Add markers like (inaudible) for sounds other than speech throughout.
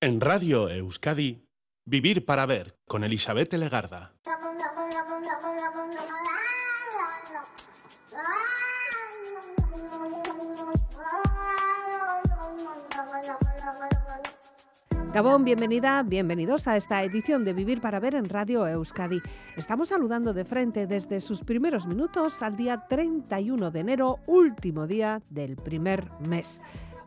En Radio Euskadi, Vivir para Ver con Elizabeth Legarda. Gabón, bienvenida, bienvenidos a esta edición de Vivir para Ver en Radio Euskadi. Estamos saludando de frente desde sus primeros minutos al día 31 de enero, último día del primer mes.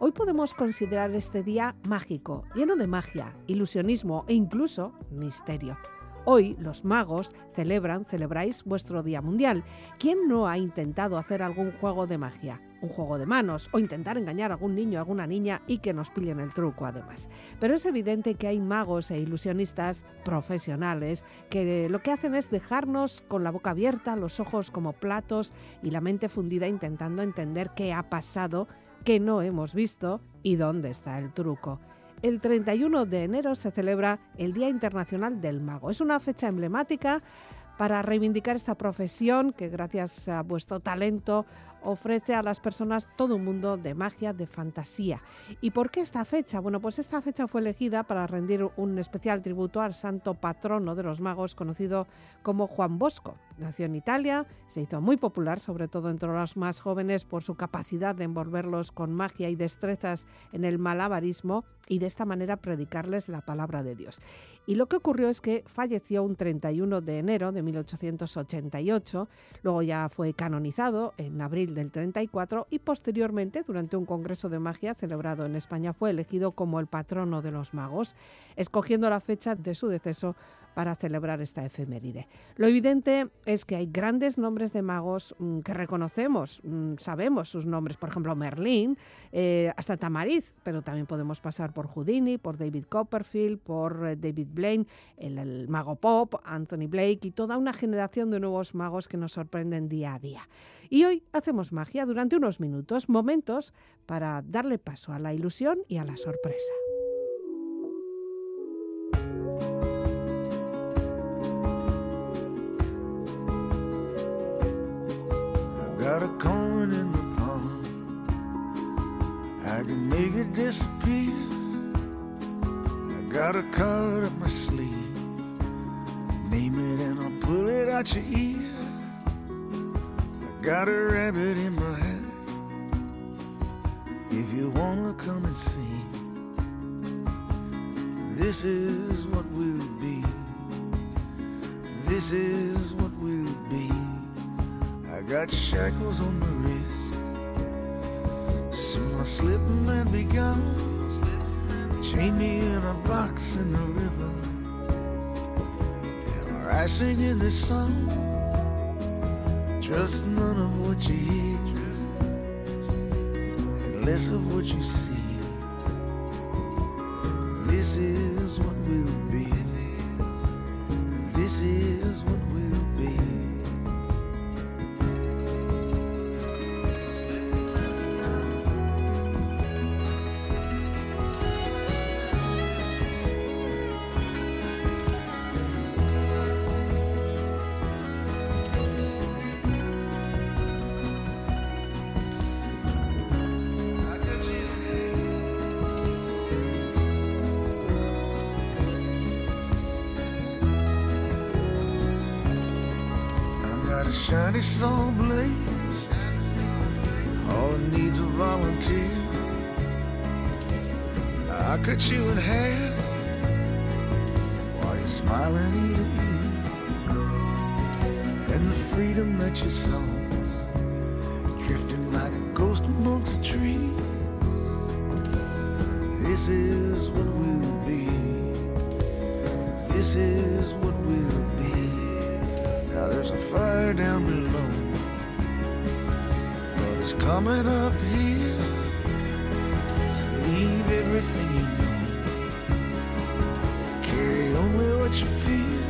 Hoy podemos considerar este día mágico, lleno de magia, ilusionismo e incluso misterio. Hoy los magos celebran, celebráis vuestro Día Mundial. ¿Quién no ha intentado hacer algún juego de magia? Un juego de manos o intentar engañar a algún niño o alguna niña y que nos pillen el truco además. Pero es evidente que hay magos e ilusionistas profesionales que lo que hacen es dejarnos con la boca abierta, los ojos como platos y la mente fundida intentando entender qué ha pasado que no hemos visto y dónde está el truco. El 31 de enero se celebra el Día Internacional del Mago. Es una fecha emblemática para reivindicar esta profesión que gracias a vuestro talento ofrece a las personas todo un mundo de magia, de fantasía. ¿Y por qué esta fecha? Bueno, pues esta fecha fue elegida para rendir un especial tributo al santo patrono de los magos conocido como Juan Bosco. Nació en Italia, se hizo muy popular, sobre todo entre los más jóvenes, por su capacidad de envolverlos con magia y destrezas en el malabarismo y de esta manera predicarles la palabra de Dios. Y lo que ocurrió es que falleció un 31 de enero de 1888, luego ya fue canonizado en abril del 34 y posteriormente, durante un congreso de magia celebrado en España, fue elegido como el patrono de los magos, escogiendo la fecha de su deceso para celebrar esta efeméride. Lo evidente es que hay grandes nombres de magos mm, que reconocemos, mm, sabemos sus nombres, por ejemplo Merlín, eh, hasta Tamariz, pero también podemos pasar por Houdini, por David Copperfield, por eh, David Blaine, el mago pop, Anthony Blake y toda una generación de nuevos magos que nos sorprenden día a día. Y hoy hacemos magia durante unos minutos, momentos para darle paso a la ilusión y a la sorpresa. Disappear. I got a card up my sleeve. Name it and I'll pull it out your ear. I got a rabbit in my hat. If you wanna come and see, this is what we'll be. This is what we'll be. I got shackles on my wrist. Soon I'll slip and be gone. Chain me in a box in the river. And I'll rise singing this song. Trust none of what you hear, and less of what you see. This is what we'll be. This is what shiny saw blade. All it needs a volunteer. I cut you in half while you're smiling ear. And the freedom that you saw coming up here. Leave everything you know. Carry only what you feel.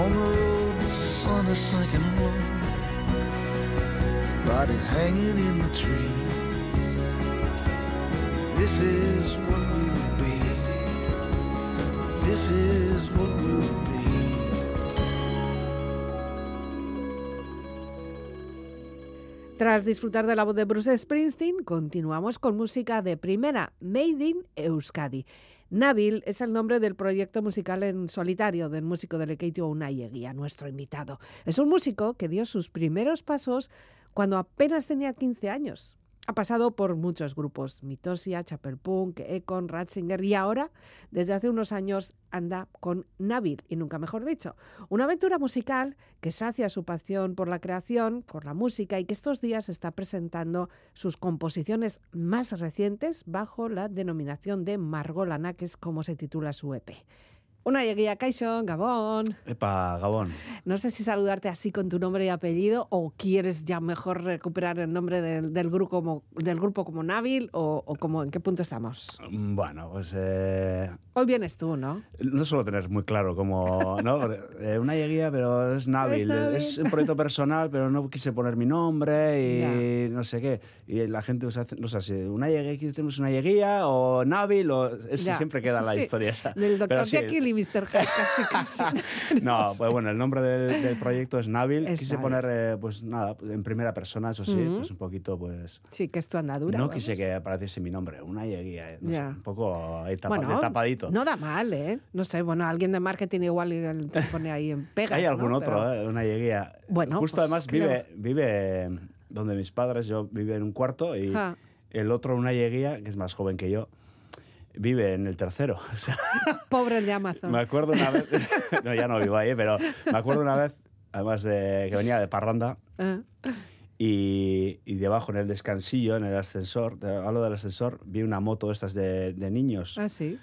On the road, the sun is sinking low. His body's hanging in the tree. This is Tras disfrutar de la voz de Bruce Springsteen, continuamos con música de primera, Made in Euskadi. Nabil es el nombre del proyecto musical en solitario del músico de Lekeitio Unai nuestro invitado. Es un músico que dio sus primeros pasos cuando apenas tenía 15 años. Ha pasado por muchos grupos, Mitosia, Chapelpunk, Econ, Ratzinger y ahora, desde hace unos años, anda con Nabil, y nunca mejor dicho, una aventura musical que sacia su pasión por la creación, por la música y que estos días está presentando sus composiciones más recientes bajo la denominación de Margolana, que es como se titula su EP. Una lleguía Kaison, Gabón. Epa, Gabón. No sé si saludarte así con tu nombre y apellido o quieres ya mejor recuperar el nombre del, del grupo, como, del grupo como Nabil o, o como en qué punto estamos. Mm, Bueno, pues eh, Hoy vienes tú, ¿no? no suelo tener muy claro cómo, ¿no? (laughs) Eh, una lleguía, pero es Nabil. Es Es, un proyecto personal, pero no quise poner mi nombre y no sé qué. Y la gente usa, no sé si una lleguía, tenemos una lleguía o Nabil, o es, siempre queda sí, la sí. historia esa. Del doctor sí, Jekyll y Mr. Hyde, casi, (laughs) casi. No, pues bueno, el nombre del, del proyecto es Nabil. Es quise Nabil. poner, eh, pues nada, en primera persona, eso sí, pues un poquito, pues... Sí, que es tu andadura. no vamos. quise que apareciese mi nombre, una lleguía, eh, no sé, un poco ahí tapa- Bueno, de tapadito. No da mal, ¿eh? No sé, bueno, alguien de marketing igual te pone ahí en pegas. Hay ¿no? algún otro, Pero- ¿eh? una lleguía. Bueno, Justo pues, además ¿qué le vive, vive donde mis padres, yo vivo en un cuarto y el otro, una lleguía, que es más joven que yo, vive en el tercero. (laughs) O sea, Pobre el de Amazon. me acuerdo una vez, (laughs) no, ya no vivo ahí, pero me acuerdo una vez, además de que venía de Parranda Ah, y, y debajo en el descansillo, en el ascensor, hablo del ascensor, vi una moto estas de, de niños ah, sí.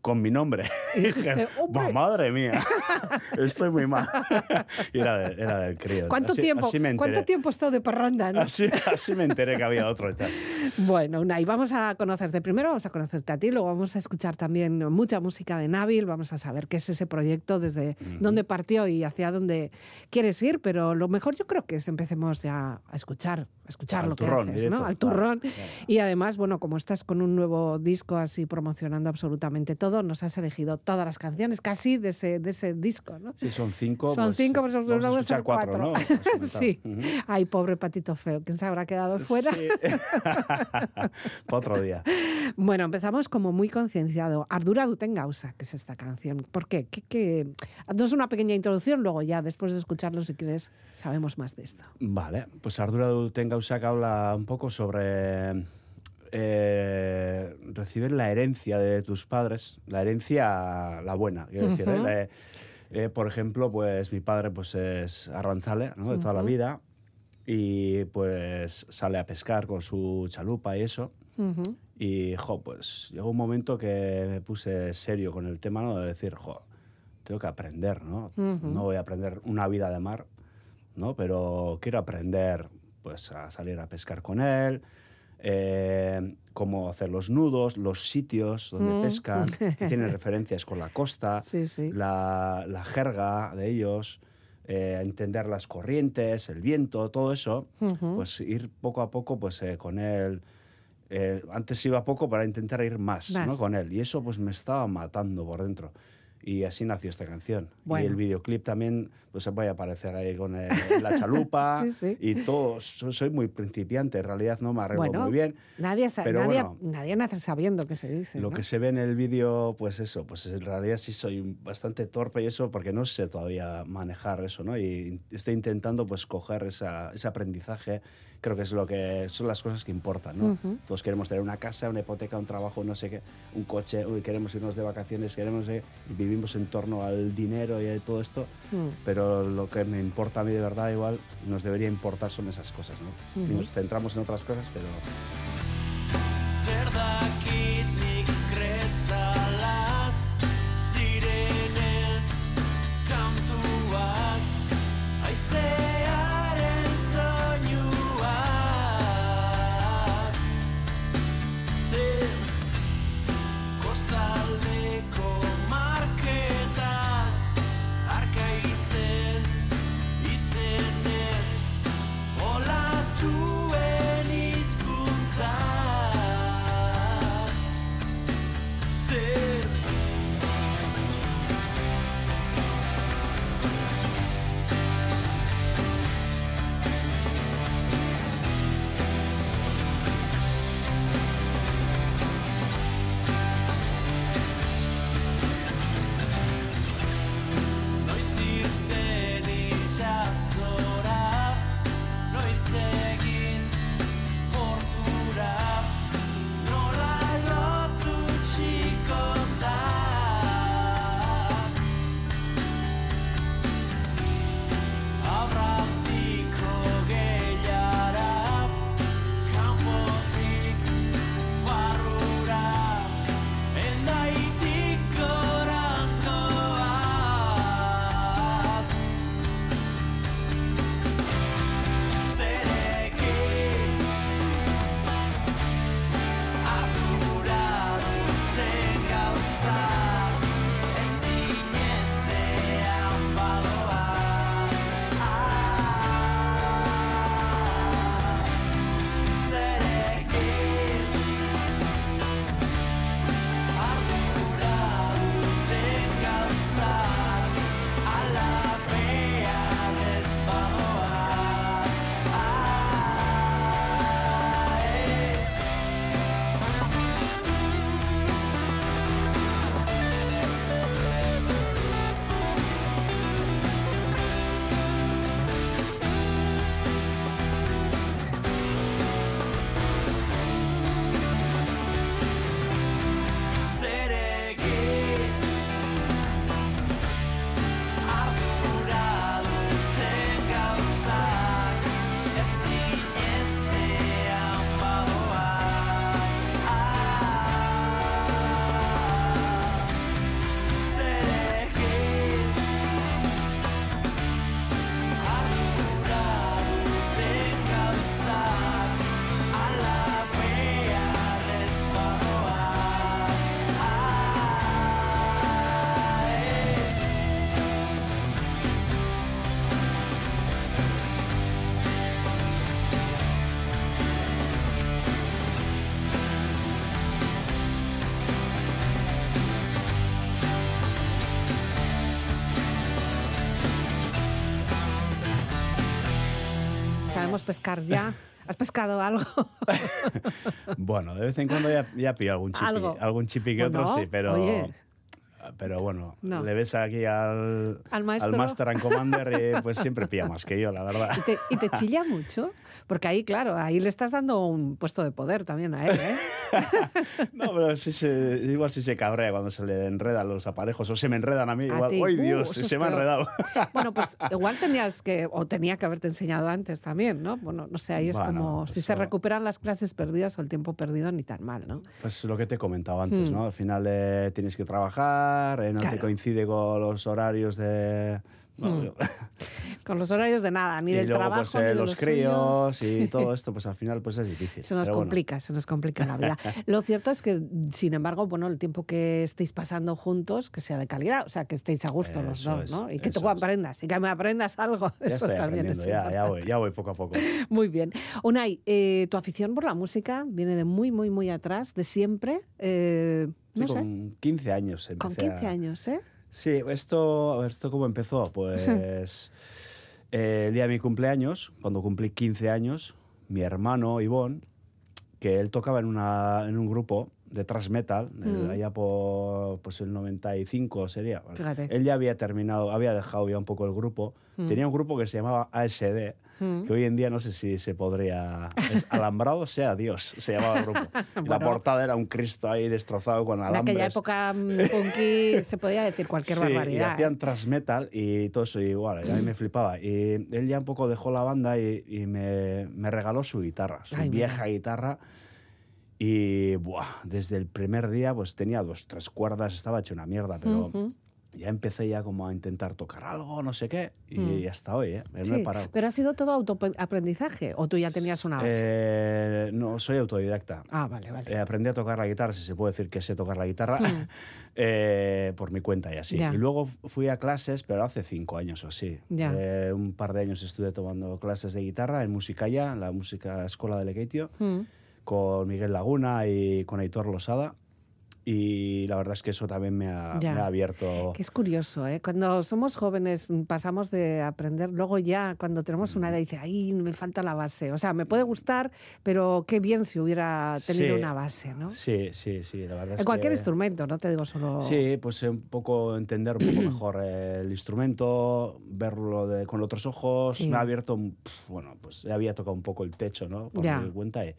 Con mi nombre. Y. (laughs) "Buah, madre mía, (laughs) estoy muy mal. (laughs) y era, de- era del crío. ¿Cuánto Así- tiempo? así me ¿Cuánto tiempo estado de parranda? no? Así, así me enteré que había otro y tal. Bueno, Unai, vamos a conocerte primero, vamos a conocerte a ti, luego vamos a escuchar también mucha música de Nabil, vamos a saber qué es ese proyecto, desde dónde partió y hacia dónde quieres ir, pero lo mejor yo creo que es empecemos ya a escuchar, a escuchar Al lo turrón, que haces, directo, ¿no? Al claro, turrón. claro. Y además, bueno, como estás con un nuevo disco así promocionando absolutamente todo, nos has elegido todas las canciones casi de ese, de ese disco, ¿no? Sí, son cinco. Son pues, cinco, pues vamos a escuchar cuatro, cuatro. ¿no? (laughs) Sí. Ujú. Ay, pobre patito feo, ¿quién se habrá quedado fuera? (laughs) Sí. Otro día. (laughs) Bueno, empezamos como muy concienciado. Ardura duten gauza, que es esta canción. ¿Por qué? ¿Qué, qué? Una pequeña introducción, luego ya, después de escucharlo, si quieres, sabemos más de esto. Vale, pues Ardura Duten Gauzak habla un poco sobre eh, la herencia de tus padres, la herencia, la buena, quiero decir. ¿eh? Ujú. La- eh, por ejemplo, pues mi padre pues es arranzale, ¿no? De toda la Ujú. vida y pues sale a pescar con su chalupa y eso. Ujú. Y, jo, pues llegó un momento que me puse serio con el tema, ¿no? De decir, jo, tengo que aprender, ¿no? No voy a aprender una vida de mar, ¿no? Pero quiero aprender, pues, a salir a pescar con él, eh, cómo hacer los nudos, los sitios donde Mm. pescan, que tienen (laughs) referencias con la costa, Sí, sí. la, la jerga de ellos, eh, entender las corrientes, el viento, todo eso pues ir poco a poco pues eh, con él eh, antes iba poco para intentar ir más, Más. ¿no? con él y eso pues me estaba matando por dentro y así nació esta canción Bueno. y el videoclip también pues se puede aparecer ahí con eh, (laughs) la chalupa Sí, sí. y todo so- soy muy principiante en realidad no me arreglo Bueno, muy bien Nadie, Pero nadie, bueno. nadie nace sabiendo qué se dice. lo ¿no? que se ve en el vídeo, pues eso, pues en realidad sí soy bastante torpe y eso porque no sé todavía manejar eso, ¿no? Y estoy intentando pues coger esa, ese aprendizaje, creo que es lo que son las cosas que importan, ¿no? Ujú. Todos queremos tener una casa, una hipoteca, un trabajo, no sé qué, un coche, queremos irnos de vacaciones, queremos qué, y vivimos en torno al dinero y a todo esto, Mm. pero lo que me importa a mí de verdad igual nos debería importar son esas cosas, ¿no? Y nos centramos en otras cosas, pero podemos pescar ya. ¿Has pescado algo? (laughs) Bueno, de vez en cuando ya, ya pillo algún chipi, Algo. algún chipi que otro, sí, pero... oye. Pero bueno, No. le ves aquí al, Al maestro. Master and Commander y (laughs) pues siempre pilla más que yo, la verdad. ¿Y te, y te chilla mucho? Porque ahí, claro, ahí le estás dando un puesto de poder también a él, ¿eh? (laughs) No, pero sí se, igual sí se cabrea cuando se le enredan los aparejos o se me enredan a mí. Igual. ¡ay Uh, Dios! se me ha enredado. (laughs) Bueno, pues igual tenías que, o tenía que haberte enseñado antes también, ¿no? Bueno, no sé, ahí es Bueno, como si se recuperan las clases perdidas o el tiempo perdido, ni tan mal, ¿no? Pues lo que te he comentado antes, Hmm. ¿no? Al final eh, tienes que trabajar, eh, no Claro. te coincide con los horarios de... bueno, Hmm. (laughs) Con los horarios de nada, ni y del luego trabajo, pues ni eh, de los, los críos suyos. y todo (laughs) esto, pues al final pues es difícil. Se nos Pero bueno, complica, se nos complica la vida. (laughs) Lo cierto es que, sin embargo, bueno, el tiempo que estéis pasando juntos, que sea de calidad, o sea, que estéis a gusto los dos, es, ¿no? Y que tú aprendas, y que me aprendas algo. ya Eso estoy también es ya, voy, ya voy poco a poco. Muy bien. Unai, eh, tu afición por la música viene de muy, muy, muy atrás, de siempre. eh, Sí, no sé, con 15 años empecé con 15 a- años, ¿eh? Sí, esto, ¿esto cómo empezó? (laughs) Pues eh, el día de mi cumpleaños, cuando cumplí 15 años, mi hermano Ivón, que él tocaba en, una, en un grupo de thrash metal, Mm. allá por pues el 95 sería. Fíjate. Él ya había terminado, había dejado ya un poco el grupo. Mm. Tenía un grupo que se llamaba ASD, Mm. que hoy en día no sé si se podría... Es (laughs) Alambrado sea Dios, se llamaba el grupo. Y La Bueno. portada era un Cristo ahí destrozado con En alambres. aquella época mm, punky (laughs) se podía decir cualquier Sí, y barbaridad. hacían ¿eh? thrash metal y todo eso igual, y a mí me flipaba. Y él ya un poco dejó la banda y, y me, me regaló su guitarra, su Ay, mira. vieja guitarra. Y buah, desde el primer día pues tenía dos, tres cuerdas, estaba hecho una mierda, pero Ujú. ya empecé ya como a intentar tocar algo, no sé qué, y Mm. hasta hoy, ¿eh? No he Sí, parado. pero ha sido todo autoaprendizaje o tú ya tenías una base. Eh, no, soy autodidacta. ah, vale, vale. Eh, aprendí a tocar la guitarra, si se puede decir que sé tocar la guitarra, Hmm. (laughs) eh, por mi cuenta y así. Ya. Y luego fui a clases, pero hace cinco años o así. Ya. Eh, un par de años estuve tomando clases de guitarra en Musicaya, en la música escuela de Lequeitio, Mm. Con Miguel Laguna y con Aitor Losada. Y la verdad es que eso también me ha, me ha abierto... Que es curioso, ¿eh? Cuando somos jóvenes mm, pasamos de aprender, luego ya cuando tenemos una edad dice, ay, me falta la base. O sea, me puede gustar, pero qué bien si hubiera tenido Sí. una base, ¿no? Sí, sí, sí, la verdad es En cualquier que- instrumento, no te digo solo... Sí, pues un poco entender un poco (clears throat) mejor el instrumento, verlo de- con otros ojos. Sí. Me ha abierto, bueno, pues ya había tocado un poco el techo, ¿no? Por mi cuenta. Y,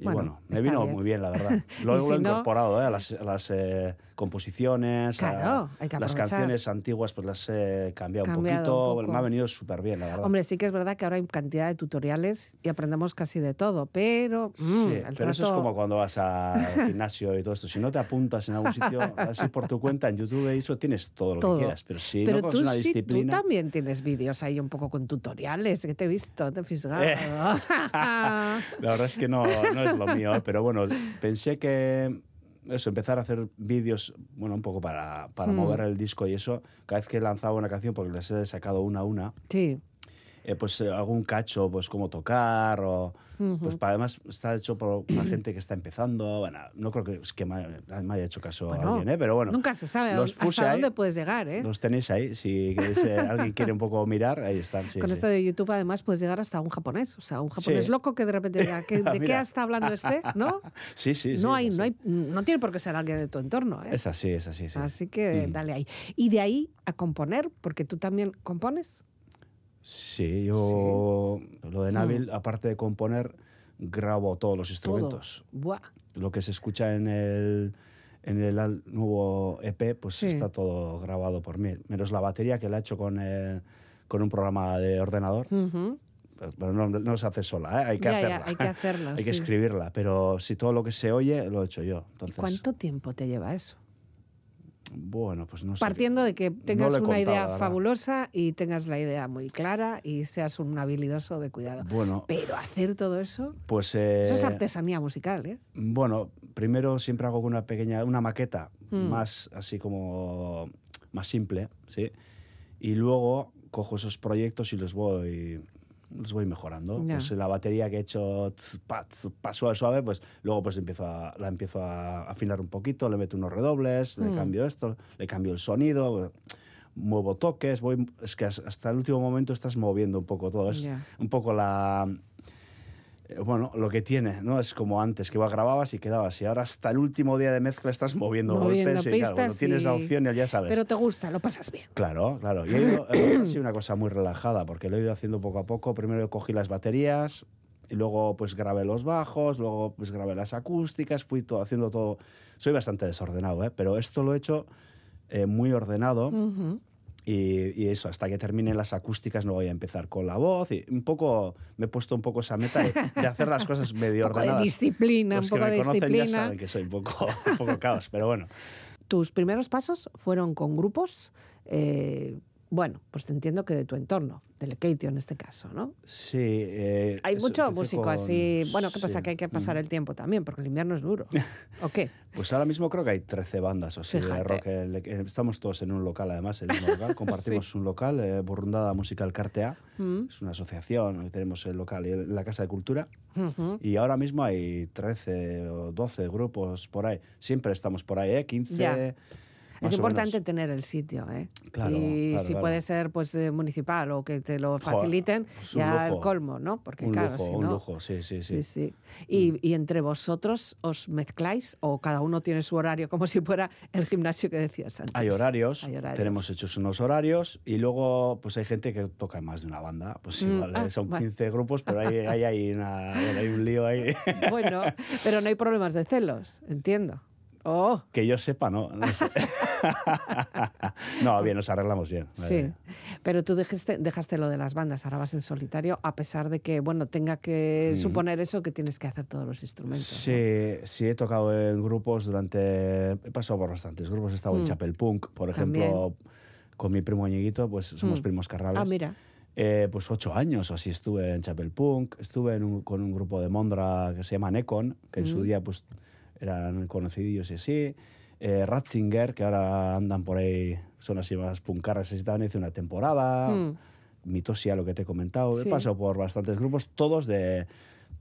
y Bueno, bueno, me vino bien. muy bien, la (laughs) verdad. Lo, si he no- incorporado eh, a las, a las, eh, composiciones. a- Claro, hay que Las canciones antiguas pues las he cambiado, Cambiado un poquito. un. Me ha venido súper bien, la verdad. Hombre, sí que es verdad que ahora hay cantidad de tutoriales y aprendemos casi de todo, pero... mm, Sí, pero eso es trato- como cuando vas al (laughs) gimnasio y todo esto. Si no te apuntas en algún sitio, (laughs) así por tu cuenta en YouTube y eso tienes todo lo Todo. que quieras. Pero si Pero no tú, una sí, tú también tienes vídeos ahí un poco con tutoriales, que te he visto, te he fisgado. Eh. La verdad es que no, no es lo mío, (laughs) pero bueno, pensé que eso, empezar a hacer vídeos, bueno, un poco para, para Hmm. mover el disco y eso, cada vez que lanzaba una canción, porque les he sacado una a una, sí. Eh, pues eh, algún cacho, pues cómo tocar, o pues para, además está hecho por una gente que está empezando, bueno, no creo que, es que me, haya- me haya hecho caso Bueno, a alguien, ¿eh? pero bueno, Nunca se sabe los puse hasta ahí. dónde puedes llegar, ¿eh? los tenéis ahí, si queréis, eh, alguien quiere un poco mirar, ahí están. Sí, Con sí. esto de YouTube, además, puedes llegar hasta un japonés. O sea, un japonés Sí. loco que de repente diga, ¿qué- (laughs) ¿de qué está hablando este? ¿No? (laughs) Sí, sí, no, hay, no, hay, no tiene por qué ser alguien de tu entorno, ¿eh? Es así, es así, sí. Así que Mm. dale ahí. Y de ahí a componer, porque tú también compones. Sí, yo lo de Nabil, aparte de componer, grabo todos los instrumentos. Todo. Buah. Lo que se escucha en el, en el nuevo EP, pues Sí. está todo grabado por mí. Menos la batería que la he hecho con, el- con un programa de ordenador. Pues, Pero no, no se hace sola, ¿eh? hay que Ya, ya, hacerla. hay que hacerlo, (laughs) hay que escribirla. Pero si todo lo que se oye, lo he hecho yo. Entonces, ¿Cuánto tiempo te lleva eso? Bueno, pues no sé. Partiendo de que tengas una contado, idea fabulosa y tengas la idea muy clara y seas un habilidoso de cuidado. Bueno, Pero hacer todo eso, pues... eh, eso es artesanía musical, ¿eh? Bueno, primero siempre hago una pequeña, una maqueta Mm. más así como más simple, ¿sí? Y luego cojo esos proyectos y los voy los voy mejorando. Pues la batería que he hecho pa, pa, suave, suave, pues luego pues empiezo a, la empiezo a afinar un poquito, le meto unos redobles, le Mm. cambio esto, le cambio el sonido. muevo toques, voy, es que has- hasta el último momento estás moviendo un poco todo. Es un poco la... eh, Bueno, lo que tiene, ¿no? Es como antes, que grababas y quedabas. Y ahora hasta el último día de mezcla estás moviendo, Moviendo golpes. y claro, cuando tienes la opción ya sabes. Pero te gusta, lo pasas bien. Claro, claro. Y ha sido una cosa muy relajada porque lo he ido haciendo poco a poco. Primero cogí las baterías y luego pues grabé los bajos, luego pues grabé las acústicas, fui todo, haciendo todo. Soy bastante desordenado, ¿eh? pero esto lo he hecho eh, muy ordenado. Y, y eso, hasta que termine las acústicas no voy a empezar con la voz y un poco, me he puesto un poco esa meta de, de hacer las cosas medio (laughs) Un poco de disciplina, Los un que poco me de conocen ya saben que soy un poco, (laughs) un poco caos, pero bueno. Tus primeros pasos fueron con grupos, eh, bueno, pues te entiendo que de tu entorno, del Keitio en este caso, ¿no? Sí. eh, Hay mucho músico con- así. Bueno, ¿qué pasa? Que hay que pasar Mm. el tiempo también, porque el invierno es duro. (laughs) ¿O qué? Pues ahora mismo creo que hay 13 bandas o así de rock. El- el- Estamos todos en un local, además, en el (laughs) mismo local. Compartimos un local, eh, Burrundada Musical Cartea. Mm, Es una asociación, tenemos el local y la Casa de Cultura. Y ahora mismo hay 13 o 12 grupos por ahí. Siempre estamos por ahí, ¿eh? 15. Ya. Más Es importante tener el sitio, ¿eh? Claro, y claro, si claro. puede ser pues eh, municipal o que te lo Joder, faciliten, un ya el lujo. colmo, ¿no? Porque Un claro, lujo, si un no. lujo, sí, sí, sí. Sí, sí. Y, y entre vosotros os mezcláis o cada uno tiene su horario, como si fuera el gimnasio que decías antes. Hay horarios, Hay horarios. tenemos hechos unos horarios y luego pues hay gente que toca en más de una banda. Pues Mm, igual, ah, eh, son vale. 15 grupos, pero hay, hay, hay, una- hay un lío ahí. (laughs) Bueno, pero no hay problemas de celos, entiendo. Oh, Que yo sepa, no. No, sé. (laughs) (laughs) no bien, nos arreglamos bien. sí. Pero tú dejaste, dejaste lo de las bandas, ahora vas en solitario, a pesar de que, bueno, tenga que Mm. suponer eso que tienes que hacer todos los instrumentos. ¿no? Sí, sí, he tocado en grupos durante. He pasado por bastantes grupos. He estado en Mm. Chapel Punk, por ejemplo, con mi primo Ñeguito, pues somos Mm. primos carrales. Ah, mira. Eh, pues ocho años o así estuve en Chapel Punk. Estuve en un- con un grupo de Mondra que se llama Necon, que en su Mm. día pues eran conocidillos y así. Eh, Ratzinger, que ahora andan por ahí, son así más puncarras, así también hice una temporada. Mm. Mitosia, lo que te he comentado. Sí. He pasado por bastantes grupos, todos de,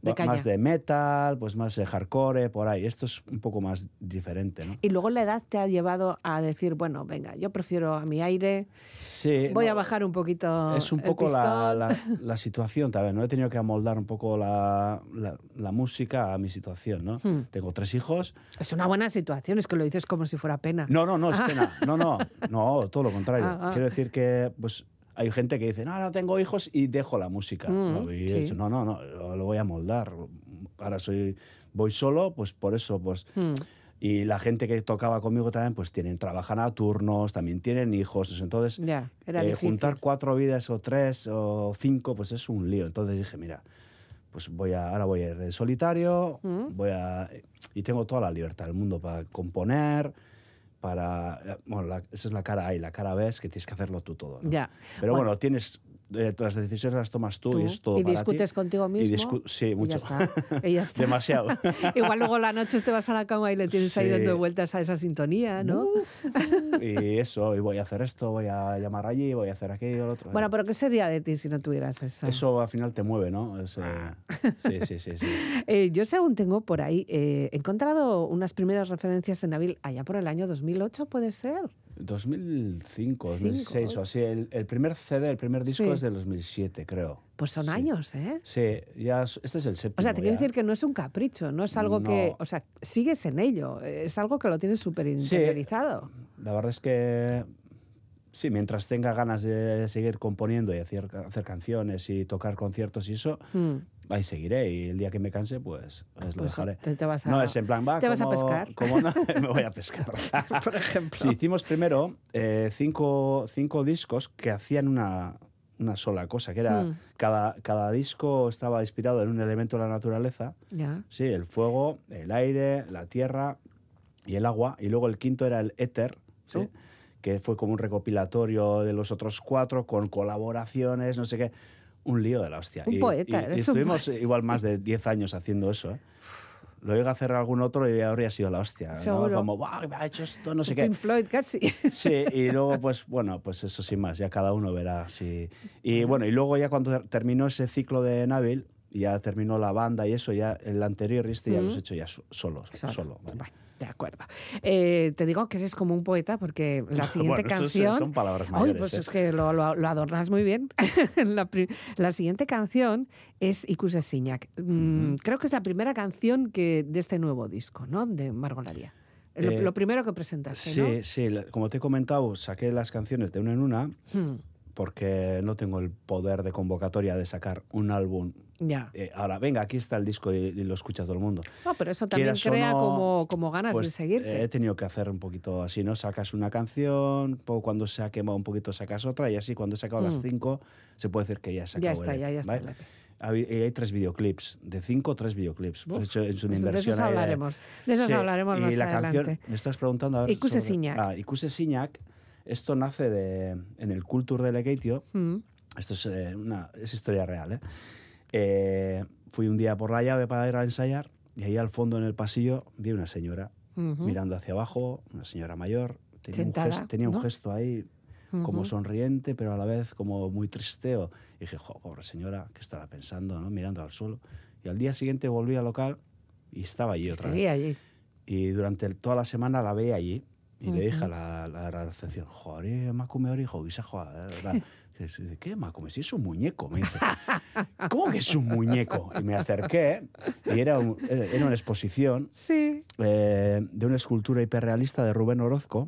De ba- caña. más de metal, pues más de hardcore, por ahí. Esto es un poco más diferente, ¿no? Y luego la edad te ha llevado a decir, bueno, venga, yo prefiero a mi aire, Sí. voy no, a bajar un poquito Es un el poco la, la- (laughs) la situación también, ¿no? He tenido que amoldar un poco la, la- la música a mi situación, ¿no? Hmm. Tengo tres hijos. Es una buena situación, es que lo dices como si fuera pena. No, no, no, es (laughs) pena. No, no, no, todo lo contrario. Ah, ah. Quiero decir que, pues, hay gente que dice, no, ahora tengo hijos y dejo la música. Mm, ¿no? Y sí. no, no, no, lo, voy a moldar. Ahora soy, voy solo, pues por eso, pues... Mm. Y la gente que tocaba conmigo también, pues tienen, trabajan a turnos, también tienen hijos. Entonces, Ya, eh, juntar cuatro vidas o tres o cinco, pues es un lío. Entonces dije, mira, pues voy a, ahora voy a ir en solitario, Mm. voy a, y tengo toda la libertad del mundo para componer, para, eh, bueno, la- esa es la cara A y la cara B es que tienes que hacerlo tú todo. ¿no? Ya. Pero Bueno. bueno, tienes, eh, las decisiones las tomas tú, Tú. y es todo y para discutes ti. contigo mismo. sí, y mucho. ya está. (laughs) Y ya está. Demasiado. (laughs) Igual luego la noche te vas a la cama y le tienes ahí Sí. dando vueltas a esa sintonía, ¿no? (laughs) y eso, y voy a hacer esto, voy a llamar allí, voy a hacer aquello, lo otro. Bueno, pero ¿qué sería de ti si no tuvieras eso? Eso al final te mueve, ¿no? Es, eh, Ah. sí, sí, sí, sí. Eh, yo según tengo por ahí, eh, he encontrado unas primeras referencias de Nabil allá por el año 2008, ¿puede ser? 2005, 2006 ocho. o así. El, el primer CD, el primer disco Sí. es del 2007, creo. Pues son Sí. años, ¿eh? Sí, ya es- este es el séptimo. O sea, te quiero decir que no es un capricho, no es algo que, o sea, sigues en ello, es algo que lo tienes súper interiorizado. La verdad es que sí, mientras tenga ganas de seguir componiendo y hacer, hacer canciones y tocar conciertos y eso, Mm. Ahí seguiré. Y el día que me canse, pues, pues lo Pues dejaré. te, te vas a, No es en plan, va, te vas a pescar. como no, (laughs) me voy a pescar. (laughs) por ejemplo. Sí, hicimos primero eh, cinco, cinco discos que hacían una, una sola cosa, que era Hmm. cada, cada disco estaba inspirado en un elemento de la naturaleza, sí, el fuego, el aire, la tierra y el agua, y luego el quinto era el éter, ¿sí? Oh. que fue como un recopilatorio de los otros cuatro con colaboraciones, no sé qué. Un lío de la hostia. Un y, poeta, y- y eres un estuvimos igual más de (laughs) 10 años haciendo eso. ¿eh? Lo llega a hacer algún otro y habría sido la hostia. ¿no? Como, ¡guau! Me ha hecho esto, no sé qué. Pink Floyd casi. (laughs) Sí, y (laughs) luego, pues bueno, pues eso sin más, ya cada uno verá si. Y bueno, y luego ya cuando ter- terminó ese ciclo de Nabil, ya terminó la banda y eso, ya el anterior este ya Mm. los he hecho ya so- solos, Solo. solo. vale. Vale. De acuerdo. Eh, te digo que eres como un poeta porque la (laughs) siguiente Bueno, es- canción... son palabras Ay, mayores. pues ¿eh? es que lo, lo- lo adornas muy bien. (laughs) la, siguiente canción es Icus Siñac. Mm, Creo que es la primera canción que de este nuevo disco, ¿no? De Margolaria. Lo, Eh, lo primero que presentaste, Sí, ¿no? sí, como te he comentado, saqué las canciones de una en una Hmm, porque no tengo el poder de convocatoria de sacar un álbum. ya. Eh, ahora, venga, aquí está el disco y, y lo escucha todo el mundo. No, pero eso también Quieras crea no, como, como ganas Pues de seguirte. he tenido que hacer un poquito así, ¿no? Sacas una canción, cuando se ha quemado un poquito sacas otra y así cuando he sacado las Mm. cinco se puede decir que ya se ya está, el ya, está. ¿vale? Hay, y hay tres videoclips, de cinco, tres videoclips. Pues Uf, he hecho, es una Pues de inversión esos de- hablaremos. De esos Sí, hablaremos y más la adelante. canción, me estás preguntando a ver Icuse sobre- Siñac. Ah, Icuse Siñac, esto nace de, en el Culture Delegatio, Mm, esto es, eh, una, es historia real, ¿eh? Eh, Fui un día por la llave para ir a ensayar y ahí al fondo en el pasillo vi una señora ujú, mirando hacia abajo, una señora mayor, tenía, un, Sentada, gesto, tenía un ¿no? gesto ahí como ujú. sonriente, pero a la vez como muy tristeo. Y dije, jo, pobre señora, ¿qué estará pensando? ¿no? Mirando al suelo. Y al día siguiente volví al local y estaba allí otra vez. Allí. Y durante toda la semana la veía allí. Y le dije a la, la, la recepción, joder, Macume Orijo, Guisa, joder, ¿verdad?". (laughs) Que es- ¿De qué, Macume? Si es un muñeco, me dice. ¿Cómo que es un muñeco? Y me acerqué y era, un- era una exposición Sí. eh, de una escultura hiperrealista de Rubén Orozco.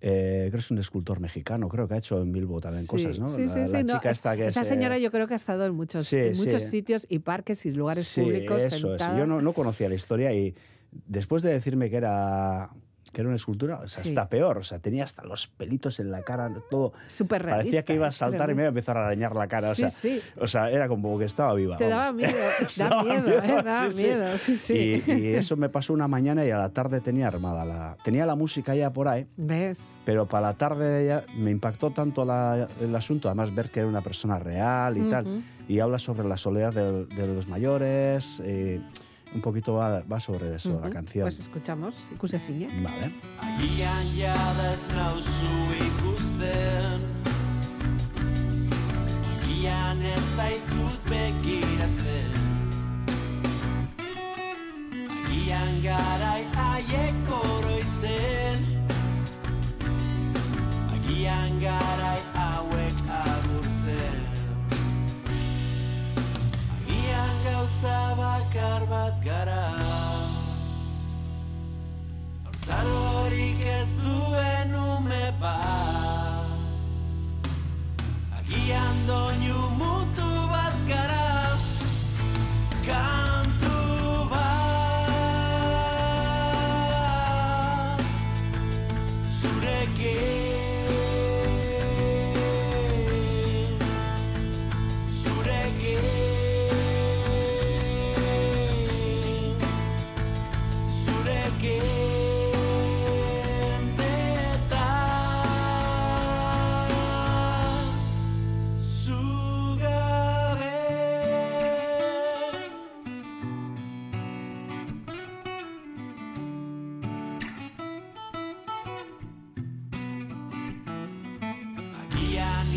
Eh, creo que es un escultor mexicano, creo que ha hecho en Bilbo también Sí, cosas, ¿no? Sí, la sí, la sí, no, chica es- esta que esa es, señora yo creo que ha estado en muchos, en sitios y parques y lugares Sí, públicos eso es. sentada. Yo no, no conocía la historia y después de decirme que era, que era una escultura, o sea, Sí. está peor. O sea, tenía hasta los pelitos en la cara, todo. Súper realista. Parecía que iba a saltar y me iba a empezar a arañar la cara. Sí, o, sea, sí. o sea, era como que estaba viva. Te daba miedo, (laughs) da Daba miedo, ¿eh? Da sí, sí. miedo, sí, sí. Y, y (laughs) eso me pasó una mañana y a la tarde tenía armada la... Tenía la música ya por ahí, ¿Ves? pero para la tarde ya me impactó tanto la- el asunto, además ver que era una persona real y tal, y habla sobre la soledad de, los mayores, eh, un poquito va, va sobre eso la Ujú. canción. Pues escuchamos, ikusezinak. Vale. Agian jada ez nauzu ikusten Agian ez zaitut begiratzen Agian garai haiek oroitzen Agian garai gauza bakar bat gara. Haurtzarorik ez duen ume bat. Agian doinu mutu bat gara. Kantu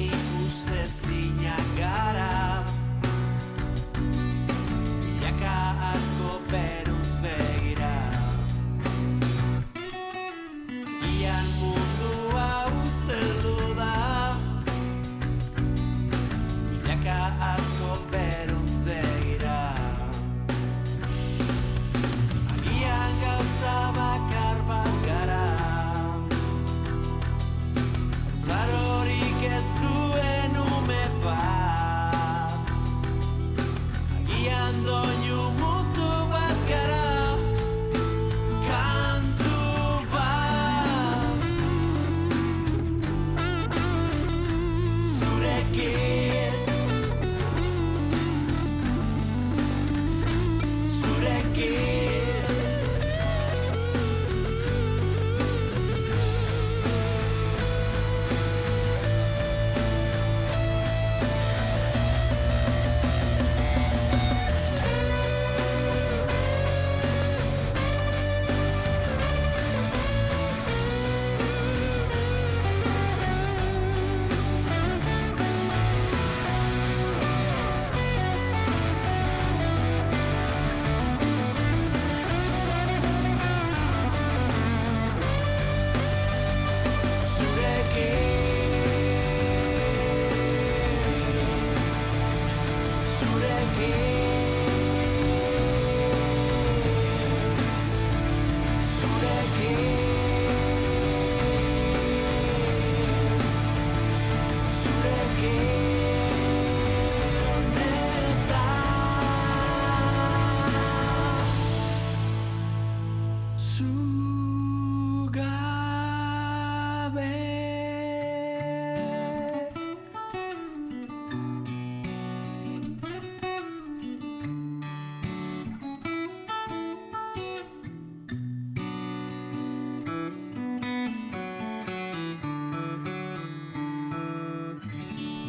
ikus ez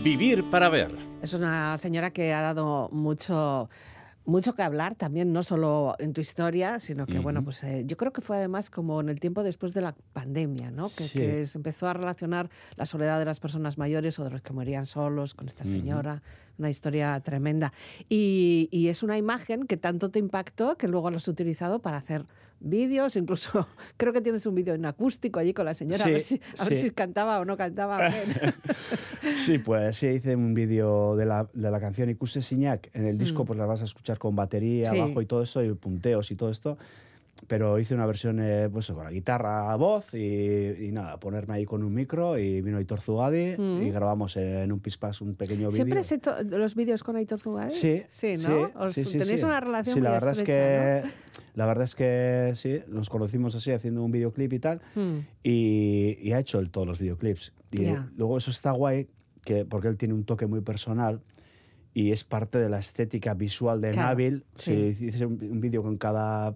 Vivir para ver. Es una señora que ha dado mucho mucho que hablar también, no solo en tu historia, sino que, bueno, pues eh, yo creo que fue además como en el tiempo después de la pandemia, ¿no? Que, Sí. que se empezó a relacionar la soledad de las personas mayores o de los que morían solos con esta señora. Una historia tremenda. Y, y es una imagen que tanto te impactó que luego lo has utilizado para hacer vídeos, incluso (laughs) creo que tienes un vídeo en acústico allí con la señora, a, ver si, Sí, a ver sí. si cantaba o no cantaba. (laughs) Sí, pues sí, hice un vídeo de la, de la canción Icuse Signac. En el disco Mm. pues la vas a escuchar con batería, Sí. bajo y todo esto, y punteos y todo esto. Pero hice una versión eh, pues, con la guitarra a voz y, y nada, ponerme ahí con un micro y vino Aitor Zugadi Mm. y grabamos en un pispas un pequeño vídeo. ¿Siempre has hecho los vídeos con Aitor Zugay? Sí, Sí, ¿no? sí, Os- sí, sí, tenéis una relación Sí, muy la verdad es estrecha, que la verdad es que sí, nos conocimos así haciendo un videoclip y tal ¿no? Mm. y, y ha hecho él todos los videoclips. Y Ya. luego eso está guay que porque él tiene un toque muy personal y es parte de la estética visual de Claro, Nabil. Si hice un, un vídeo con cada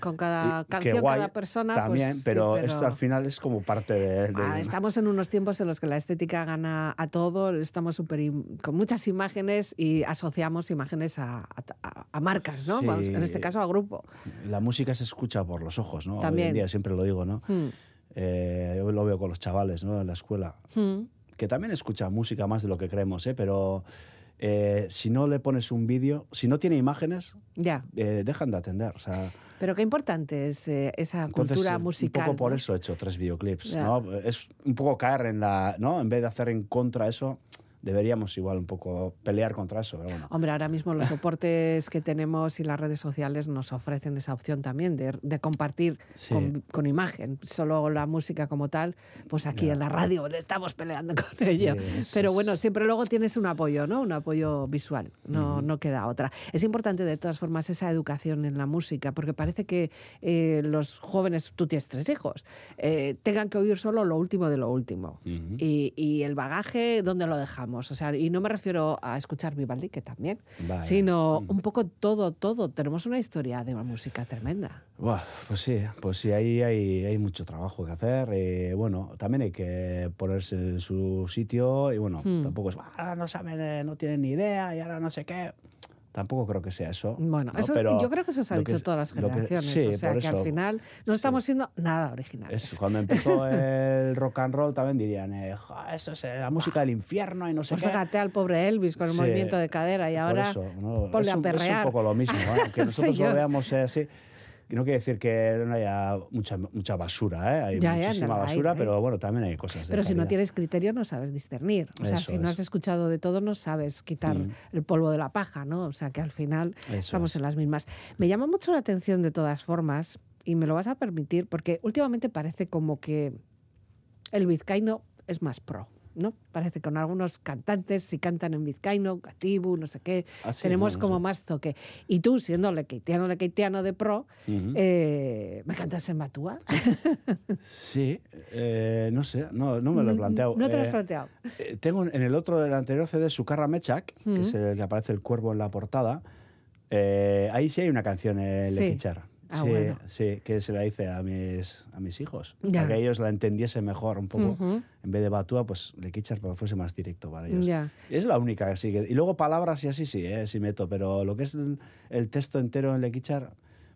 Con cada que canción, guay cada persona. también, pues, sí, pero, esto al final es como parte de, de- Ah, estamos en unos tiempos en los que la estética gana a todo, estamos súper im- con muchas imágenes y asociamos imágenes a, a- a marcas, ¿no? Sí. Vamos, en este caso a grupo. la música se escucha por los ojos, ¿no? Hoy También. en día siempre lo digo, ¿no? Mm, Eh, yo lo veo con los chavales, ¿no? En la escuela. mm. que también escucha música más de lo que creemos, ¿eh? pero eh, si no le pones un vídeo, si no tiene imágenes, Ya, eh, dejan de atender. O sea, pero qué importante es eh, esa entonces, cultura eh, musical. Un poco por ¿no? eso he hecho tres videoclips. ¿no? Es un poco caer en la. ¿no? En vez de hacer en contra eso, deberíamos igual un poco pelear contra eso. Pero bueno. Hombre, ahora mismo los soportes que tenemos y las redes sociales nos ofrecen esa opción también de, de compartir Sí. con, con imagen. Solo la música como tal, pues aquí en la radio le estamos peleando con ello. es- Pero bueno, siempre luego tienes un apoyo, ¿no? Un apoyo visual, no, no queda otra. Es importante de todas formas esa educación en la música, porque parece que eh, los jóvenes, tú tienes tres hijos, eh, tengan que oír solo lo último de lo último. Y, y el bagaje, ¿dónde lo dejamos? O sea, y no me refiero a escuchar Vivaldi, que también, Vaya. sino Mm. un poco todo, todo. Tenemos una historia de la música tremenda. Buah, pues sí, pues sí, ahí hay, hay mucho trabajo que hacer. eh, bueno, también hay que ponerse en su sitio y bueno, Hmm. tampoco es, "Ah, no saben, no tienen ni idea y ahora no sé qué. Tampoco creo que sea eso. Bueno, ¿no? eso, Pero yo creo que eso se ha que dicho es- todas las lo que- generaciones. sí, o sea, que al final no sí. estamos siendo nada originales. Eso, cuando empezó (laughs) el rock and roll también dirían, eh, "Jo, eso es eh, la música del infierno y no sé Pues qué. fíjate al pobre Elvis con el Sí, movimiento de cadera y ahora eso, ¿no? ponle es, a un, es perrear. un poco lo mismo, ¿eh? aunque (laughs) nosotros lo veamos eh, así. No quiere decir que no haya mucha, mucha basura, ¿eh? hay Ya, ya, muchísima no la hay, basura, hay. pero bueno, también hay cosas de Pero si no tienes criterio no sabes discernir. O sea, Eso si no has escuchado de todo no sabes quitar Mm. el polvo de la paja, ¿no? O sea, que al final Eso estamos es. en las mismas. Me llama mucho la atención de todas formas y me lo vas a permitir porque últimamente parece como que el vizcaíno es más pro. ¿No? Parece que con algunos cantantes, si cantan en vizcaíno, gatibu, no sé qué, tenemos bueno, como sí. más toque. Y tú, siendo lequeitiano, lequeitiano de pro, eh, ¿me cantas en Matúa? (laughs) Sí, eh, no sé, no, no me lo he planteado. No te lo has Eh, planteado. eh, tengo en el otro, el anterior CD, Sucarra Mechak, que es el que aparece el cuervo en la portada. eh, ahí sí hay una canción en Sí. Lequichar. Ah, sí, bueno. sí, que se la hice a mis, a mis hijos. Ya. Para que ellos la entendiesen mejor un poco. Ujú. En vez de Batúa, pues Lequichar para que fuese más directo para ellos. Ya. Es la única que sí. que- Y luego palabras y así sí, eh, sí meto. Pero lo que es el, el texto entero en Lequichar,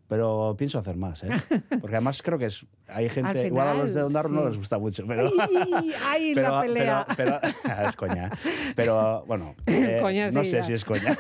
pero pienso hacer más, ¿eh? (laughs) Porque además creo que es, hay gente, Al igual a los de final, Ondarro no sí. les gusta mucho, pero... (laughs) ¡Ay! ¡Ay, la pelea! pero- pero- (laughs) es coña. Pero bueno, eh, Coña, no sí, sé ya. si es coña.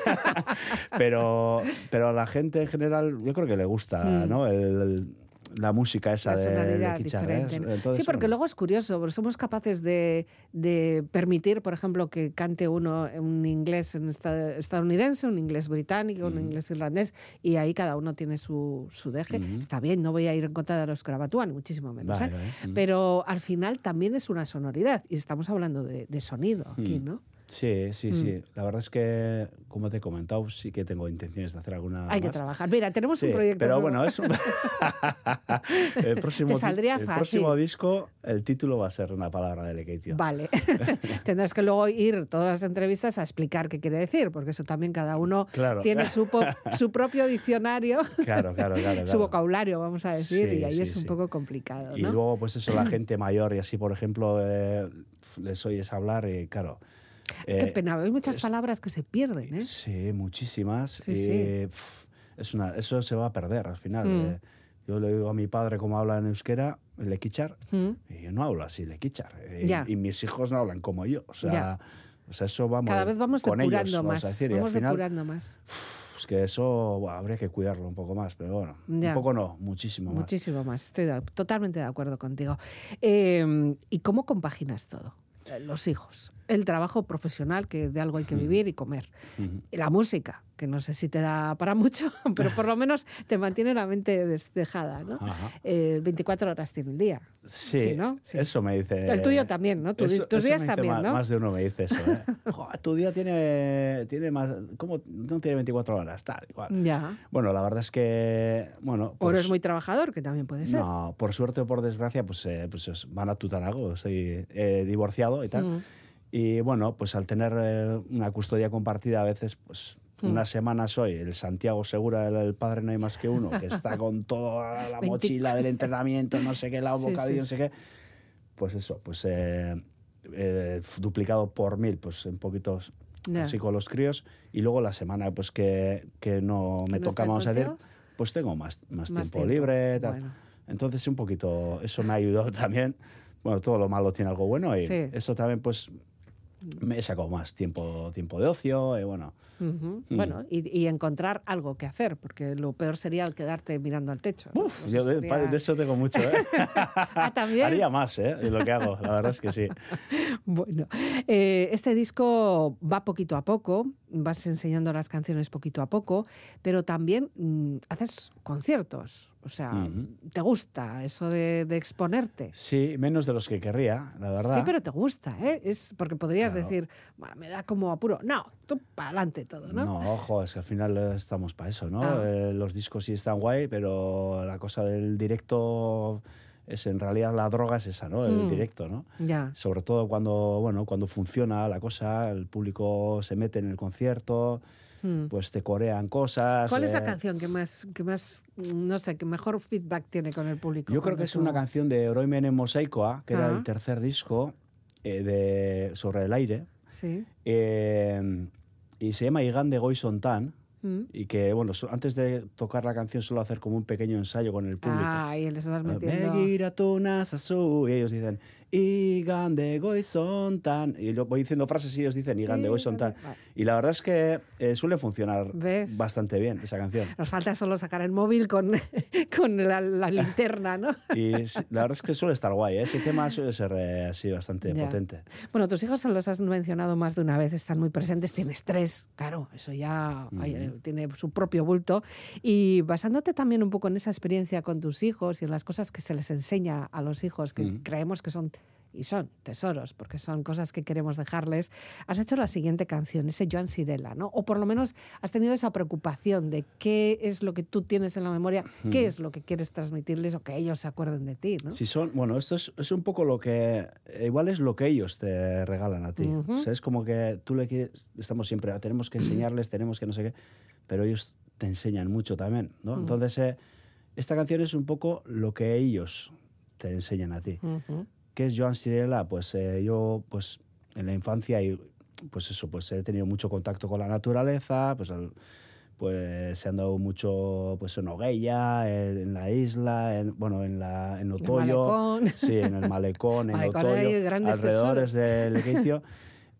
pero, pero a la gente en general, yo creo que le gusta, Mm. ¿no? El- el- la música esa la de, de sonoridad Kichar, ¿eh? sí, porque luego es curioso, porque somos capaces de, de permitir, por ejemplo, que cante uno un inglés en esta- estadounidense, un inglés británico, un Ujú. inglés irlandés, y ahí cada uno tiene su, su deje. Ujú. Está bien, no voy a ir en contra de los Cravatúa, ni muchísimo menos. Vale, ¿eh? Mm. Pero al final también es una sonoridad, y estamos hablando de, de sonido aquí, Mm. ¿no? Sí, sí, Mm. sí. La verdad es que, como te he comentado, sí que tengo intenciones de hacer alguna Hay que más. trabajar. Mira, tenemos Sí, un proyecto. pero nuevo. bueno, es un... (laughs) el próximo, Te saldría el fácil. próximo disco, el título va a ser una palabra de Lekeitio. Vale. (laughs) Tendrás que luego ir todas las entrevistas a explicar qué quiere decir, porque eso también cada uno Claro. tiene su, (laughs) su propio diccionario, Claro, claro, su vocabulario, vamos a decir, Sí, y ahí sí, es un poco complicado, Y ¿no? luego, pues eso, la gente mayor y así, por ejemplo, eh, les oyes hablar y claro, Qué Eh, pena, hay muchas es- palabras que se pierden, ¿eh? Sí, muchísimas. Sí, y, sí. pf, es una, eso se va a perder al final. Mm. eh. yo le digo a mi padre cómo habla en euskera, lequichar, Mm. y yo no hablo así, lequichar. eh, Ya. Y, mis hijos no hablan como yo. O sea, Ya. o sea eso vamos Cada vez vamos con depurando ellos, vamos más. a decir. y vamos al final, depurando más. es que eso buah, habría que cuidarlo un poco más, pero bueno, Ya. un poco no, muchísimo más. Muchísimo más. Estoy de- totalmente de acuerdo contigo. Eh, ¿Y cómo compaginas todo? Eh, Los hijos, el trabajo profesional, que de algo hay que vivir y comer, Ujú. y la música, que no sé si te da para mucho, (laughs) pero por lo menos te mantiene la mente despejada, ¿no? Eh, 24 horas tiene el día. Sí, Sí, ¿no? Sí. eso me dice. El tuyo también, ¿no? Tu- Eso- tus eso días me dice también, más, ¿no? Más de uno me dice eso. ¿eh? (laughs) Joder, tu día tiene, tiene más. ¿Cómo no tiene 24 horas? Tal, igual. Ya. Bueno, la verdad es que. Bueno, O pues, eres muy trabajador, que también puede ser. No, por suerte o por desgracia, pues, eh, pues es- van a Tutanago. Estoy eh, divorciado y tal. Mm. Y bueno, pues al tener eh, una custodia compartida, a veces, pues. Mm. Una semana soy el Santiago Segura, el, padre no hay más que uno, que está con toda la 20. (laughs) mochila del entrenamiento, no sé qué, la Sí, bocadillo, sí, no sé qué. Pues eso, pues eh, eh, duplicado por mil, pues un poquito Ya. así con los críos. Y luego la semana pues que, que no ¿Que me no toca, vamos a decir, pues tengo más, más, Más tiempo, tiempo. libre. tal. Bueno. Entonces un poquito, eso me ha ayudado (laughs) también. Bueno, todo lo malo tiene algo bueno y Sí. eso también pues me he sacado más tiempo, tiempo de ocio y bueno. Ujú. Mm. Bueno, y, y encontrar algo que hacer, porque lo peor sería el quedarte mirando al techo. ¿no? Uf, yo de, sería- de eso tengo mucho, ¿eh? (laughs) Ah, ¿también? Haría más, ¿eh? De lo que hago, la verdad es que sí. (laughs) Bueno, eh, este disco va poquito a poco, vas enseñando las canciones poquito a poco, pero también mm, haces conciertos. O sea, Ujú. te gusta eso de, de exponerte. Sí, menos de los que querría, la verdad. Sí, pero te gusta, ¿eh? Es porque podrías Claro. decir, "Buah, me da como apuro. No, tú para adelante todo, ¿no? No, ojo, es que al final estamos para eso, ¿no? Ah. Eh, los discos sí están guay, pero la cosa del directo es en realidad la droga es esa, ¿no? El Mm. directo, ¿no? Ya. Sobre todo cuando, bueno, cuando funciona la cosa, el público se mete en el concierto, Mm. pues te corean cosas. ¿Cuál es la eh, canción que más, que más, no sé, que mejor feedback tiene con el público? Yo creo que es una canción de Oroimen en Mosaikoa, que era Ah. el tercer disco eh, de, sobre el aire, Sí. eh, y se llama Igande Goizontan, Mm. y que, bueno, antes de tocar la canción suelo hacer como un pequeño ensayo con el público. Ah, y les vas Ah, metiendo. Begiratu sasu", y ellos dicen Igande Goizontan, y yo voy diciendo frases y ellos dicen Igande Goizontan. Vale. Y la verdad es que eh, suele funcionar ¿Ves? bastante bien esa canción. Nos falta solo sacar el móvil con, (laughs) con la, la linterna, ¿no? Y la verdad es que suele estar guay, ¿eh? ese tema suele ser eh, así bastante Ya. potente. Bueno, tus hijos los has mencionado más de una vez, están muy presentes, tienes tres, claro, eso ya ay, eh, tiene su propio bulto. Y basándote también un poco en esa experiencia con tus hijos y en las cosas que se les enseña a los hijos, que creemos que son y son tesoros, porque son cosas que queremos dejarles, has hecho la siguiente canción, ese Joan Sirela, ¿no? O por lo menos has tenido esa preocupación de qué es lo que tú tienes en la memoria, qué es lo que quieres transmitirles o que ellos se acuerden de ti, ¿no? Si son, bueno, esto es, es un poco lo que, igual es lo que ellos te regalan a ti. Ujú. O sea, es como que tú le quieres, estamos siempre, "Ah, tenemos que enseñarles, tenemos que no sé qué, pero ellos te enseñan mucho también, ¿no? Ujú. Entonces, eh, esta canción es un poco lo que ellos te enseñan a ti. Ujú. ¿Qué es Joan Sirela? Pues eh, yo, pues en la infancia, y, pues eso, pues he tenido mucho contacto con la naturaleza, pues, al- pues he andado mucho pues en Ogueya, en, en la isla, en, bueno, en, la, en El Otoyo, malecón. sí, en el malecón, en (laughs) Malecón, Otoyo, alrededores de Lequeitio. (laughs)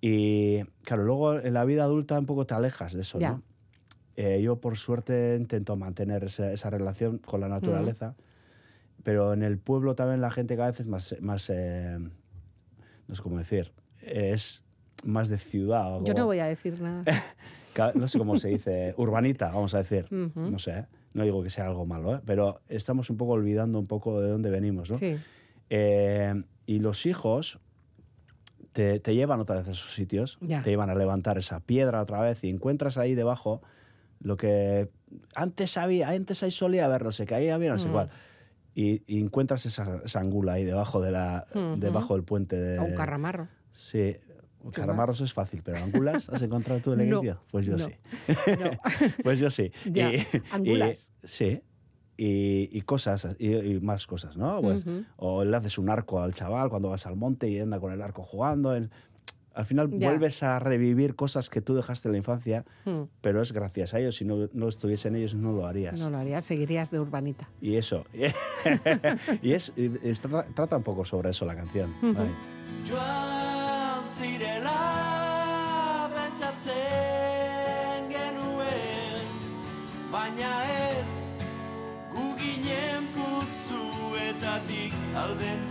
Y claro, luego en la vida adulta un poco te alejas de eso, Ya. ¿no? Eh, yo por suerte intento mantener esa, esa relación con la naturaleza, pero en el pueblo también la gente cada vez es más, más eh, no sé cómo decir, es más de ciudad. o Yo no como- voy a decir nada. (laughs) no sé cómo se dice, urbanita, vamos a decir. Ujú. No sé, no digo que sea algo malo, ¿eh? pero estamos un poco olvidando un poco de dónde venimos, ¿no? Sí. Eh, y los hijos te, te llevan otra vez a esos sitios, Ya. te llevan a levantar esa piedra otra vez y encuentras ahí debajo lo que antes había, antes ahí solía haber no sé qué, ahí había no sé Mm. cuál. Y, y encuentras esa, esa angula ahí debajo, de la, debajo del puente de... O un carramarro. Sí, caramarros es fácil, pero angulas, ¿has encontrado tú el (laughs) No, equidio? Pues yo no. sí. No. (laughs) Pues yo sí. (laughs) Ya, Y- angulas. y- sí. Y, y cosas, y, más cosas, ¿no? Pues. O le haces un arco al chaval cuando vas al monte y anda con el arco jugando. en- Al final Ya. vuelves a revivir cosas que tú dejaste en la infancia, Mm, pero es gracias a ellos. Si no, no estuviesen ellos, no lo harías. No lo harías, seguirías de urbanita. Y eso. (laughs) y es, y es- tra- trata un poco sobre eso la canción. Ujú. Bai. Joan zirela pentsatzen genuen Baina ez gu ginen putzuetatik aldendu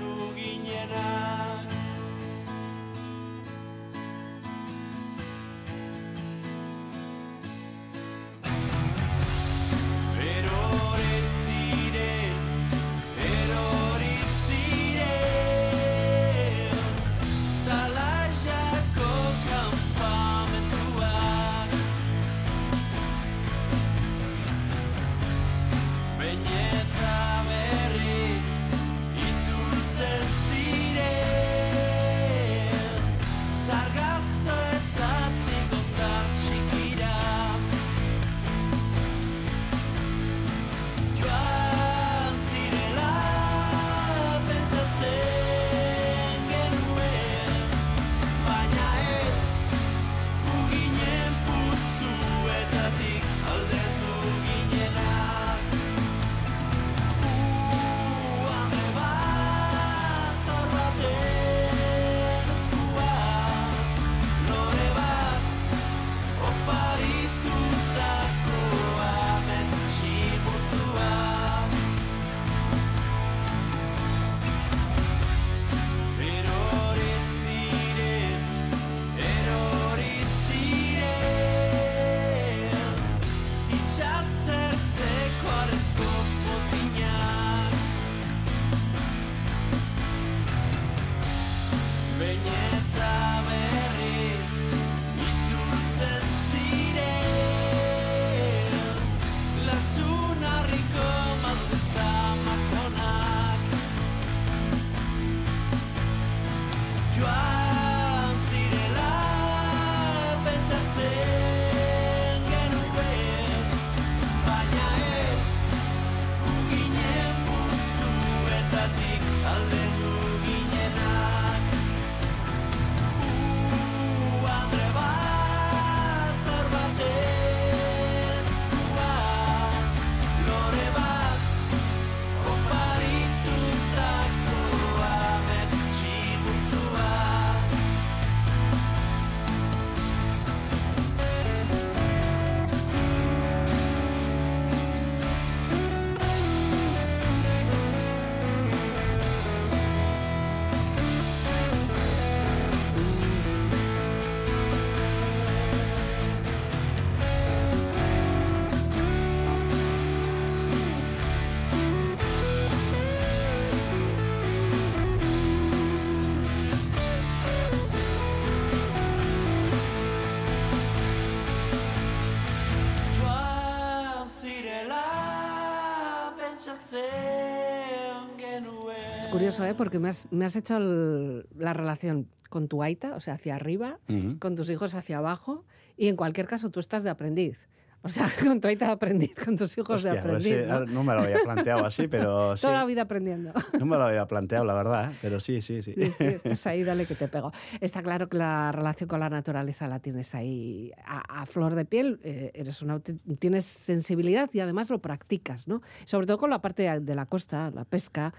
curioso, ¿eh? Porque me has, me has hecho el- la relación con tu aita, o sea, hacia arriba, Ujú. con tus hijos hacia abajo, y en cualquier caso tú estás de aprendiz. O sea, (laughs) con tu aita de aprendiz, con tus hijos de Hostia, pues aprendiz. sí, ¿no? no me lo había planteado así, pero (laughs) sí. Toda la vida aprendiendo. No me lo había planteado, la verdad, ¿eh? pero sí, sí, sí. Sí, sí, estás ahí, dale que te pego. Está claro que la relación con la naturaleza la tienes ahí a, a flor de piel. eh, eres una, tienes sensibilidad y además lo practicas, ¿no? Sobre todo con la parte de la costa, la pesca.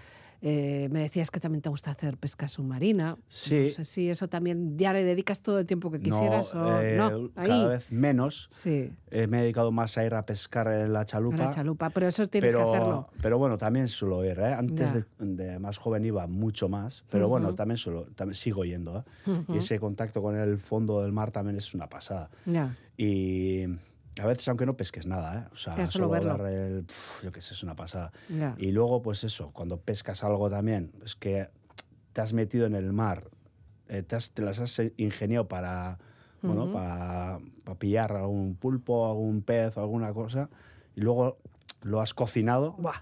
Eh, me decías que también te gusta hacer pesca submarina. Sí. No sé si eso también ya le dedicas todo el tiempo que quisieras no, o eh, no. Ahí. cada vez menos. Sí, Eh, me he dedicado más a ir a pescar en la chalupa. la chalupa. Pero eso tienes pero, que hacerlo. pero bueno, también suelo ir. Antes de, de más joven iba mucho más, pero bueno, también, suelo, también sigo yendo. Y ese contacto con el fondo del mar también es una pasada. Ya. Y a veces, aunque no pesques nada, ¿eh? o sea, Ya, solo verlo. dar el. pf, yo qué sé, es una pasada. Ya. Y luego, pues eso, cuando pescas algo también, es que te has metido en el mar, eh, te, has- te las has ingeniado para, bueno, Ujú. para, para pillar algún pulpo, algún pez, alguna cosa, y luego lo has cocinado Buah.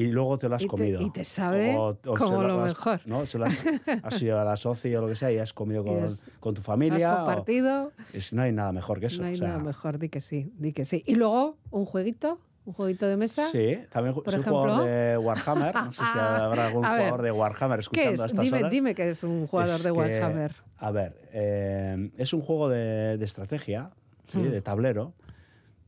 Y luego te lo has Y te- comido. y te sabe como se lo has- mejor. ¿no? Se lo has, (laughs) has ido a la soci o lo que sea y has comido con, has- con tu Has familia. o- compartido. es- no hay nada mejor que eso. No hay o sea, nada mejor, di que sí, di que sí. Y luego, un jueguito, ¿Un jueguito de mesa? Sí, también soy ejemplo. jugador de Warhammer. No sé si (laughs) habrá algún ver, jugador de Warhammer ¿Qué escuchando es? a estas Dime, horas. dime que es un jugador Es de que, Warhammer. A ver, eh, es un juego de, de estrategia, ¿sí? Hmm. de tablero.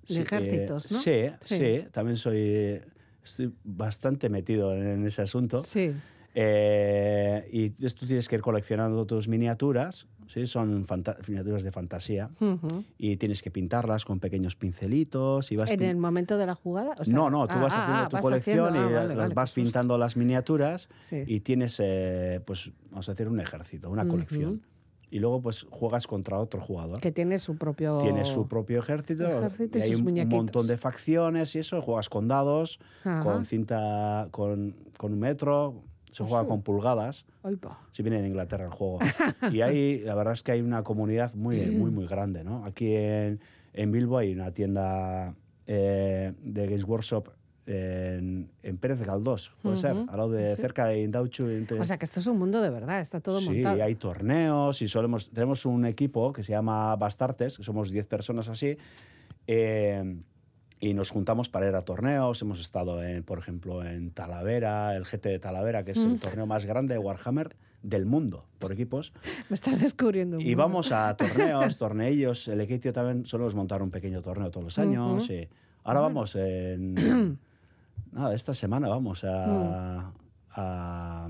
De Sí, ejércitos, eh, ¿no? Sí, Sí. sí, También soy estoy bastante metido en, ese asunto. Sí. Eh, y tú tienes que ir coleccionando tus miniaturas, ¿sí? son miniaturas de fantasía, y tienes que pintarlas con pequeños pincelitos y vas ¿En el momento de la jugada? O sea, no, no, tú ah, vas ah, haciendo ah, tu vas colección haciendo- y vale, las vale, vas pintando las miniaturas Sí. y tienes, eh, pues, vamos a decir, un ejército, una colección. Y luego, pues, juegas contra otro jugador. Que tiene su propio... Tiene su propio ejército, Ejército y y hay un, muñequitos. montón de facciones y eso. Juegas con dados, Ajá. con cinta, con, con un metro. Se juega con pulgadas. Si viene de Inglaterra el juego. (laughs) Y ahí, la verdad es que hay una comunidad muy, muy, muy grande, ¿no? Aquí en, en Bilbo hay una tienda eh, de Games Workshop en, en Pérez Galdós, puede ser, Ujú, al lado de sí. cerca de Indauchu. entre- O sea, que esto es un mundo de verdad, está todo sí, montado. hay torneos y solemos, tenemos un equipo que se llama Bastartes, que somos 10 personas así, eh, y nos juntamos para ir a torneos. Hemos estado, en, por ejemplo, en Talavera, el GT de Talavera, que es Mm. el torneo más grande de Warhammer del mundo, por equipos. Me estás descubriendo Y mundo. vamos a torneos, (laughs) torneillos. El Equitio también solemos montar un pequeño torneo todos los años. Ujú. y ahora vamos en... (clears throat) nada, esta semana vamos a, a,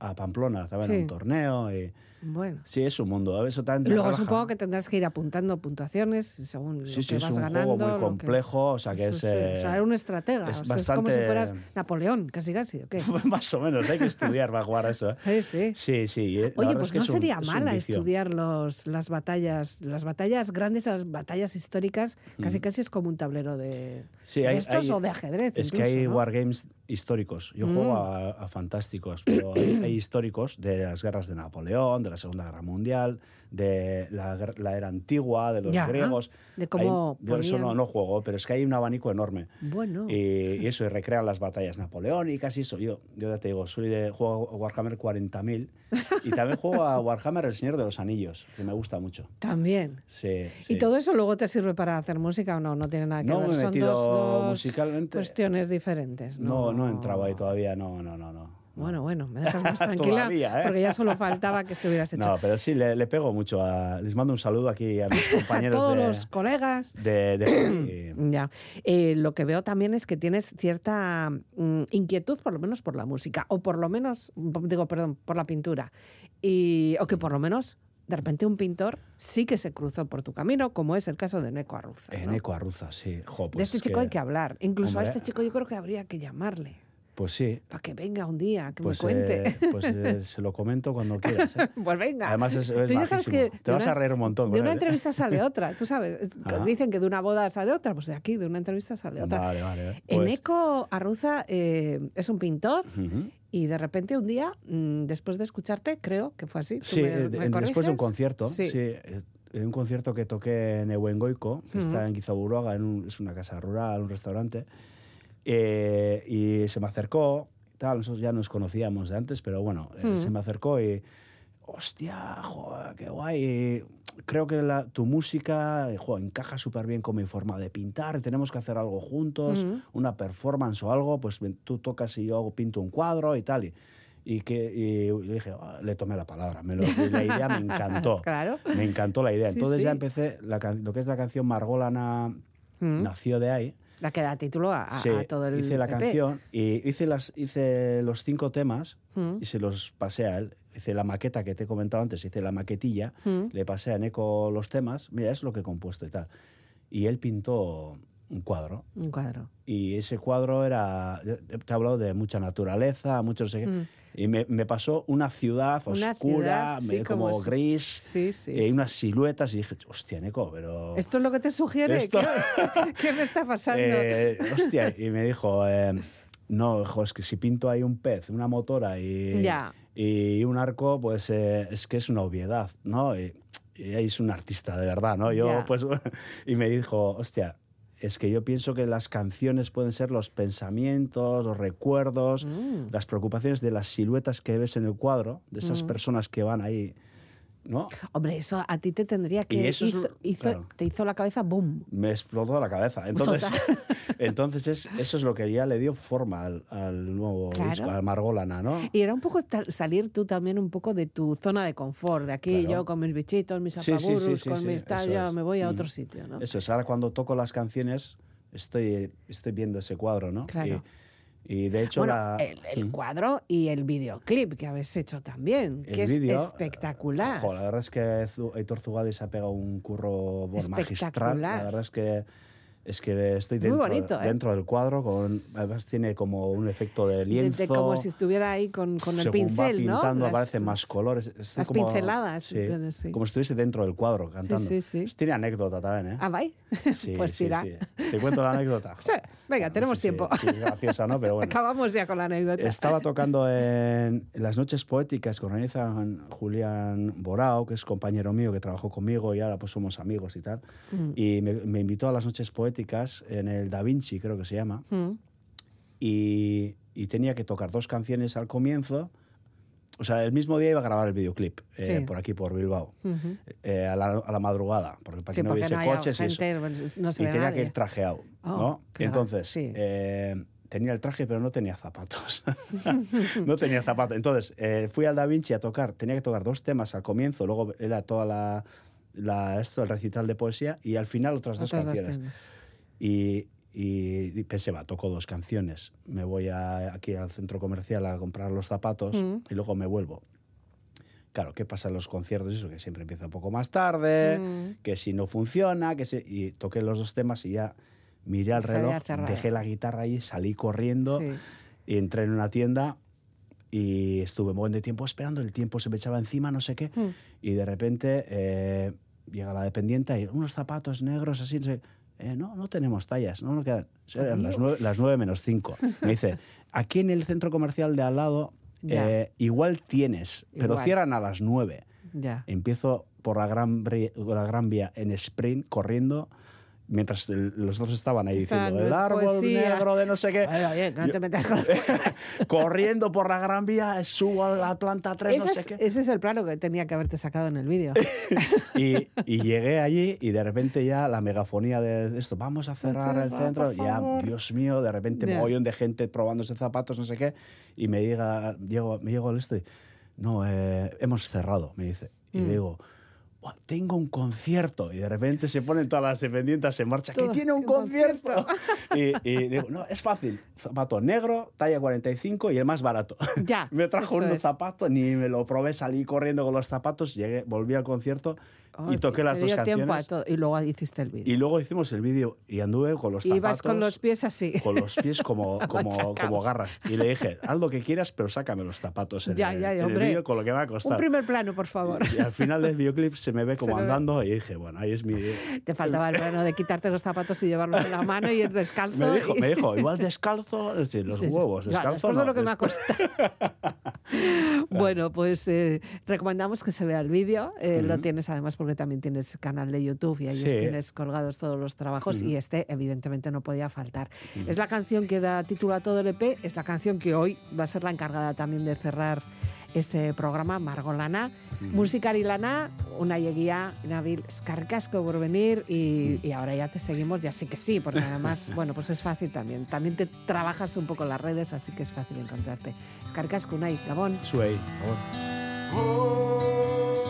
a Pamplona también a Mm. Sí. un torneo. Y, Bueno. sí, es un mundo. Eso también te Luego relaja. supongo que tendrás que ir apuntando puntuaciones según Sí, lo sí, que es vas un ganando. juego muy lo que- complejo, o sea que es... sí, eh, O sea, era un estratega. es o sea, es como si bastante- fueras Napoleón, casi casi, ¿o qué? (laughs) Más o menos, hay que estudiar para jugar a eso. ¿eh? Sí, sí. Sí, eh, Oye, pues es que no sería un mala estudiar los, las batallas, las batallas grandes a las batallas históricas, casi casi es como un tablero de, de hay- estos hay- o de ajedrez. Es que incluso, hay ¿no? wargames históricos. Yo Mm. juego a, a fantásticos, pero hay, hay (clears throat) históricos de las guerras de Napoleón, de la Segunda Guerra Mundial, de la, era antigua, de los Ya, griegos. de cómo Hay- yo eso no, no juego, pero es que hay un abanico enorme. Bueno, Y, y eso, y recrean las batallas napoleónicas y eso. Yo, yo ya te digo, soy de juego a Warhammer 40.000 y también juego a (laughs) Warhammer El Señor de los Anillos, que me gusta mucho. también. Sí, sí. ¿Y todo eso luego te sirve para hacer música o no? No tiene nada que No ver. me Son dos, dos musicalmente. cuestiones diferentes. No, no he entrado ahí todavía, no, no, no. no. Bueno, bueno, me (laughs) dejas más tranquila Todavía, ¿eh? porque ya solo faltaba que estuvieras hecho. No, pero sí, le, le pego mucho. A, les mando un saludo aquí a mis (laughs) a compañeros todos de, los colegas. de. (clears throat) Ya. Eh, lo que veo también es que tienes cierta mm, inquietud, por lo menos por la música, o por lo menos, digo, perdón, por la pintura. Y, o que por lo menos, de repente, un pintor sí que se cruzó por tu camino, como es el caso de Neco Arruza. ¿no? En Eco Arruza, sí. Jo, de pues este es chico hay que hablar. Incluso a este chico yo creo que habría que llamarle Pues sí. para que venga un día, que Pues, me cuente. eh, pues eh, se lo comento cuando (laughs) quieras. ¿eh? pues venga. Además es, es Tú ya sabes majísimo. que Te vas una- a reír un montón. De una entrevista sale (laughs) otra, tú sabes. Ajá. Dicen que de una boda sale otra, pues de aquí, de una entrevista sale otra. Vale, vale. Pues- Eneco Arruza es un pintor y de repente un día, mm, después de escucharte, creo que fue así. tú Sí, me- me en- después de un concierto, Sí. sí. en un concierto que toqué en Ehuengoico, que está en Gizaburuaga, en un- es una casa rural, un restaurante, eh, y se me acercó, tal, nosotros ya nos conocíamos de antes, pero bueno, eh, Ujú. se me acercó y, hostia, joder, qué guay, y creo que la- tu música eh, jo, encaja súper bien con mi forma de pintar, tenemos que hacer algo juntos, Ujú. una performance o algo, pues tú tocas y yo pinto un cuadro y tal, y, y que y le dije, "Ah", le tomé la palabra, me lo- la idea me encantó. (laughs) Claro. Me encantó la idea. Sí, Entonces ya sí. empecé, la lo que es la canción Margolana Mm. nació de ahí. La que da título a, Sí, a todo el hice la EP. canción y hice, las, hice los cinco temas Mm. y se los pasé a él. Hice la maqueta que te he comentado antes, hice la maquetilla, Mm. le pasé a Neko los temas, mira, es lo que he compuesto y tal. Y él pintó un cuadro. Un cuadro. Y ese cuadro era, te he hablado de mucha naturaleza, mucho. Mm. Y me, me pasó una ciudad Una oscura, ciudad, sí, me- como, como gris, Sí, sí. y hay unas siluetas y dije, hostia, Neko, pero... Esto es lo que te sugiere. Esto- ¿Qué, qué me está pasando? Eh, (laughs) hostia, y me dijo, eh, no, jo, es que si pinto ahí un pez, una motora y, Ya. y un arco, pues eh, es que es una obviedad, ¿no? Y, es un artista, de verdad, ¿no? Yo, Ya. pues, (laughs) y me dijo, hostia, es que yo pienso que las canciones pueden ser los pensamientos, los recuerdos, Mm. las preocupaciones de las siluetas que ves en el cuadro, de esas Mm. personas que van ahí ¿no? Hombre, eso a ti te tendría que... Y eso es hizo- claro. Te hizo la cabeza boom. Me explotó la cabeza. Entonces, (laughs) entonces es, eso es lo que ya le dio forma al, al nuevo Claro. disco, al Margolana, ¿no? Y era un poco salir tú también un poco de tu zona de confort, de aquí Claro. yo con mis bichitos, mis sí, sí, sí, con mis tal, me voy a Mm. otro sitio, ¿no? Eso es, ahora cuando toco las canciones estoy, estoy viendo ese cuadro, ¿no? Claro. Y, y de hecho bueno, la... el, el cuadro y el videoclip que habéis hecho también, El que vídeo, es espectacular. Jo, la verdad es que Zu- Aitor Zugadi se ha pegado un curro magistral. La verdad es que es que estoy Muy dentro, bonito, ¿eh? dentro del cuadro, con, además tiene como un efecto de De- lienzo. de como si estuviera ahí con, con el va pincel, ¿no? pintando Las- aparecen más colores. Estoy las como- pinceladas, sí, sí. Como si estuviese dentro del cuadro cantando. sí. Pues tiene anécdota también, ¿eh? Ah, ¿vai? (laughs) Pues sí, tira. Te cuento la anécdota. (laughs) Venga, tenemos tiempo. sí, es graciosa, ¿no? Pero (laughs) bueno. Acabamos ya con la anécdota. Estaba tocando en, en las noches poéticas que organizan Julián Borao, que es compañero mío que trabajó conmigo y ahora pues somos amigos y tal. Mm. Y me, me invitó a las noches poéticas en el Da Vinci, creo que se llama, Mm. y, y tenía que tocar dos canciones al comienzo. O sea, el mismo día iba a grabar el videoclip eh, Sí. por aquí, por Bilbao, Ujú. eh, a, la, a la madrugada, porque para Sí, que no hubiese no coches y eso gente, no se y tenía nadie. que ir trajeado, Oh, ¿no? claro, Entonces, sí. eh, tenía el traje, pero no tenía zapatos. (laughs) (laughs) no tenía zapatos. Entonces, eh, fui al Da Vinci a tocar, tenía que tocar dos temas al comienzo, luego era toda la, la- esto, el recital de poesía, y al final otras dos Otras dos canciones. temas. Y, y, y pensé, va, toco dos canciones, me voy a- aquí al centro comercial a comprar los zapatos Mm. y luego me vuelvo. Claro, ¿qué pasa en los conciertos? Eso que siempre empieza un poco más tarde, Mm. que si no funciona, que si... Y toqué los dos temas y ya miré al reloj, dejé la guitarra ahí, salí corriendo Sí. y entré en una tienda y estuve un buen de tiempo esperando, el tiempo se me echaba encima, no sé qué, Mm. y de repente eh, llega la dependiente y unos zapatos negros así, no sé, eh, no, no tenemos tallas, no, no quedan. Eran las nueve, las nueve menos cinco. (laughs) Me dice, aquí en el centro comercial de al lado eh, igual tienes, pero Igual. cierran a las nueve. Ya. Empiezo por la gran, la gran vía en sprint, corriendo, mientras el- los dos estaban ahí Estaban diciendo, el árbol poesía". negro de no sé qué. Oye, oye, no te metas con (laughs) corriendo por la gran vía, subo a la planta 3, no sé es, qué. ese es el plano que tenía que haberte sacado en el vídeo. (laughs) Y, y llegué allí y de repente ya la megafonía de esto, vamos a cerrar el centro, ya. Dios mío, de repente Ya. mogollón de gente probándose zapatos, no sé qué, y me llega, llego, me llego al esto y, no, eh, hemos cerrado, me dice. Y Mm. digo, "Buah, tengo un concierto. Y de repente se ponen todas las dependientes en marcha, que Todo, tiene un concierto. y, y digo, no, es fácil, zapato negro, talla 45 y el más barato. (laughs) Ya, me trajo unos zapatos, ni me lo probé, salí corriendo con los zapatos, llegué, volví al concierto Oh, y toqué las dos canciones. todo, y luego hiciste el vídeo. Y luego hicimos el vídeo y anduve con los zapatos. Ibas con los pies así. con los pies como, (laughs) como, como garras. Y le dije, haz lo que quieras, pero sácame los zapatos en, Ya, el, ya, en el vídeo con lo que me va a Un costar. primer plano, por favor. Y al final del videoclip se me ve (laughs) como Se me ve. andando y dije, bueno, ahí es mi... (laughs) Te faltaba el plano de quitarte los zapatos y llevarlos en la mano y ir descalzo. Me dijo, y- me dijo, igual descalzo, es decir, los Sí, sí. huevos, descalzo de no, lo que me ha costado. bueno, pues eh, recomendamos que se vea el vídeo. eh, Lo tienes además porque también tienes canal de YouTube y ahí Sí. tienes colgados todos los trabajos y Ujú. este evidentemente no podía faltar. Ujú. Es la canción que da título a todo el EP, es la canción que hoy va a ser la encargada también de cerrar este programa, Margolana. Ujú. Musikari lana, una egia, Nabil, escarcasco por venir y, y ahora ya te seguimos, ya sí que sí, porque (laughs) además, bueno, pues es fácil también. También te trabajas un poco en las redes, así que es fácil encontrarte. Escarcasco, Unai, Gabón. Suey, por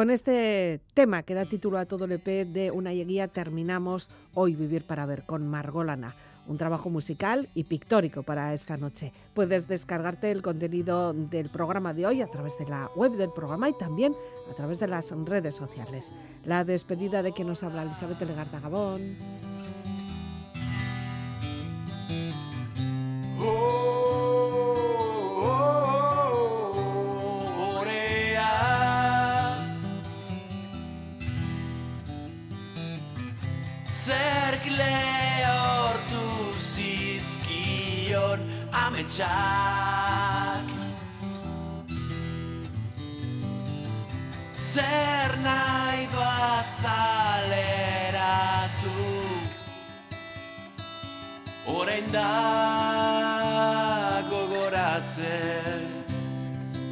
Con este tema que da título a todo el EP de Una Guía terminamos hoy Vivir para Ver con Margolana. Un trabajo musical y pictórico para esta noche. Puedes descargarte el contenido del programa de hoy a través de la web del programa y también a través de las redes sociales. La despedida de quien nos habla Elizabeth Legarda Gabón. Oh ametsak Zer nahi doa zaleratu Orain da gogoratzen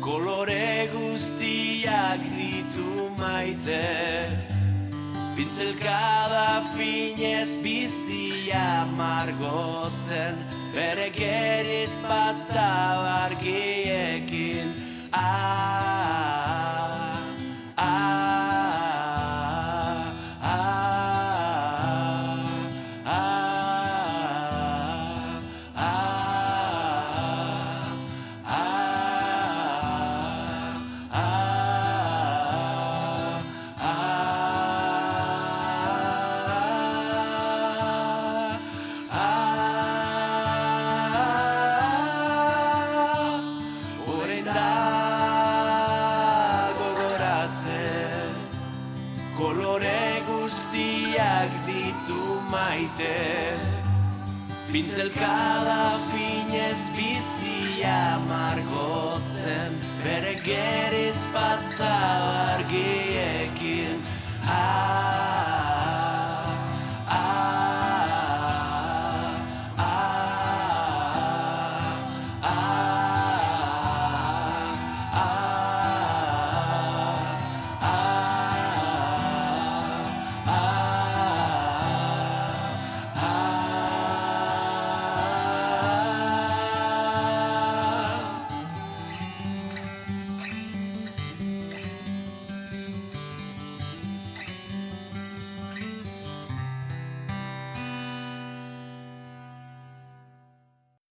Kolore guztiak ditu maite. Pintzelkada finez bizia margotzen Bere geriz bat argiekin. Ah,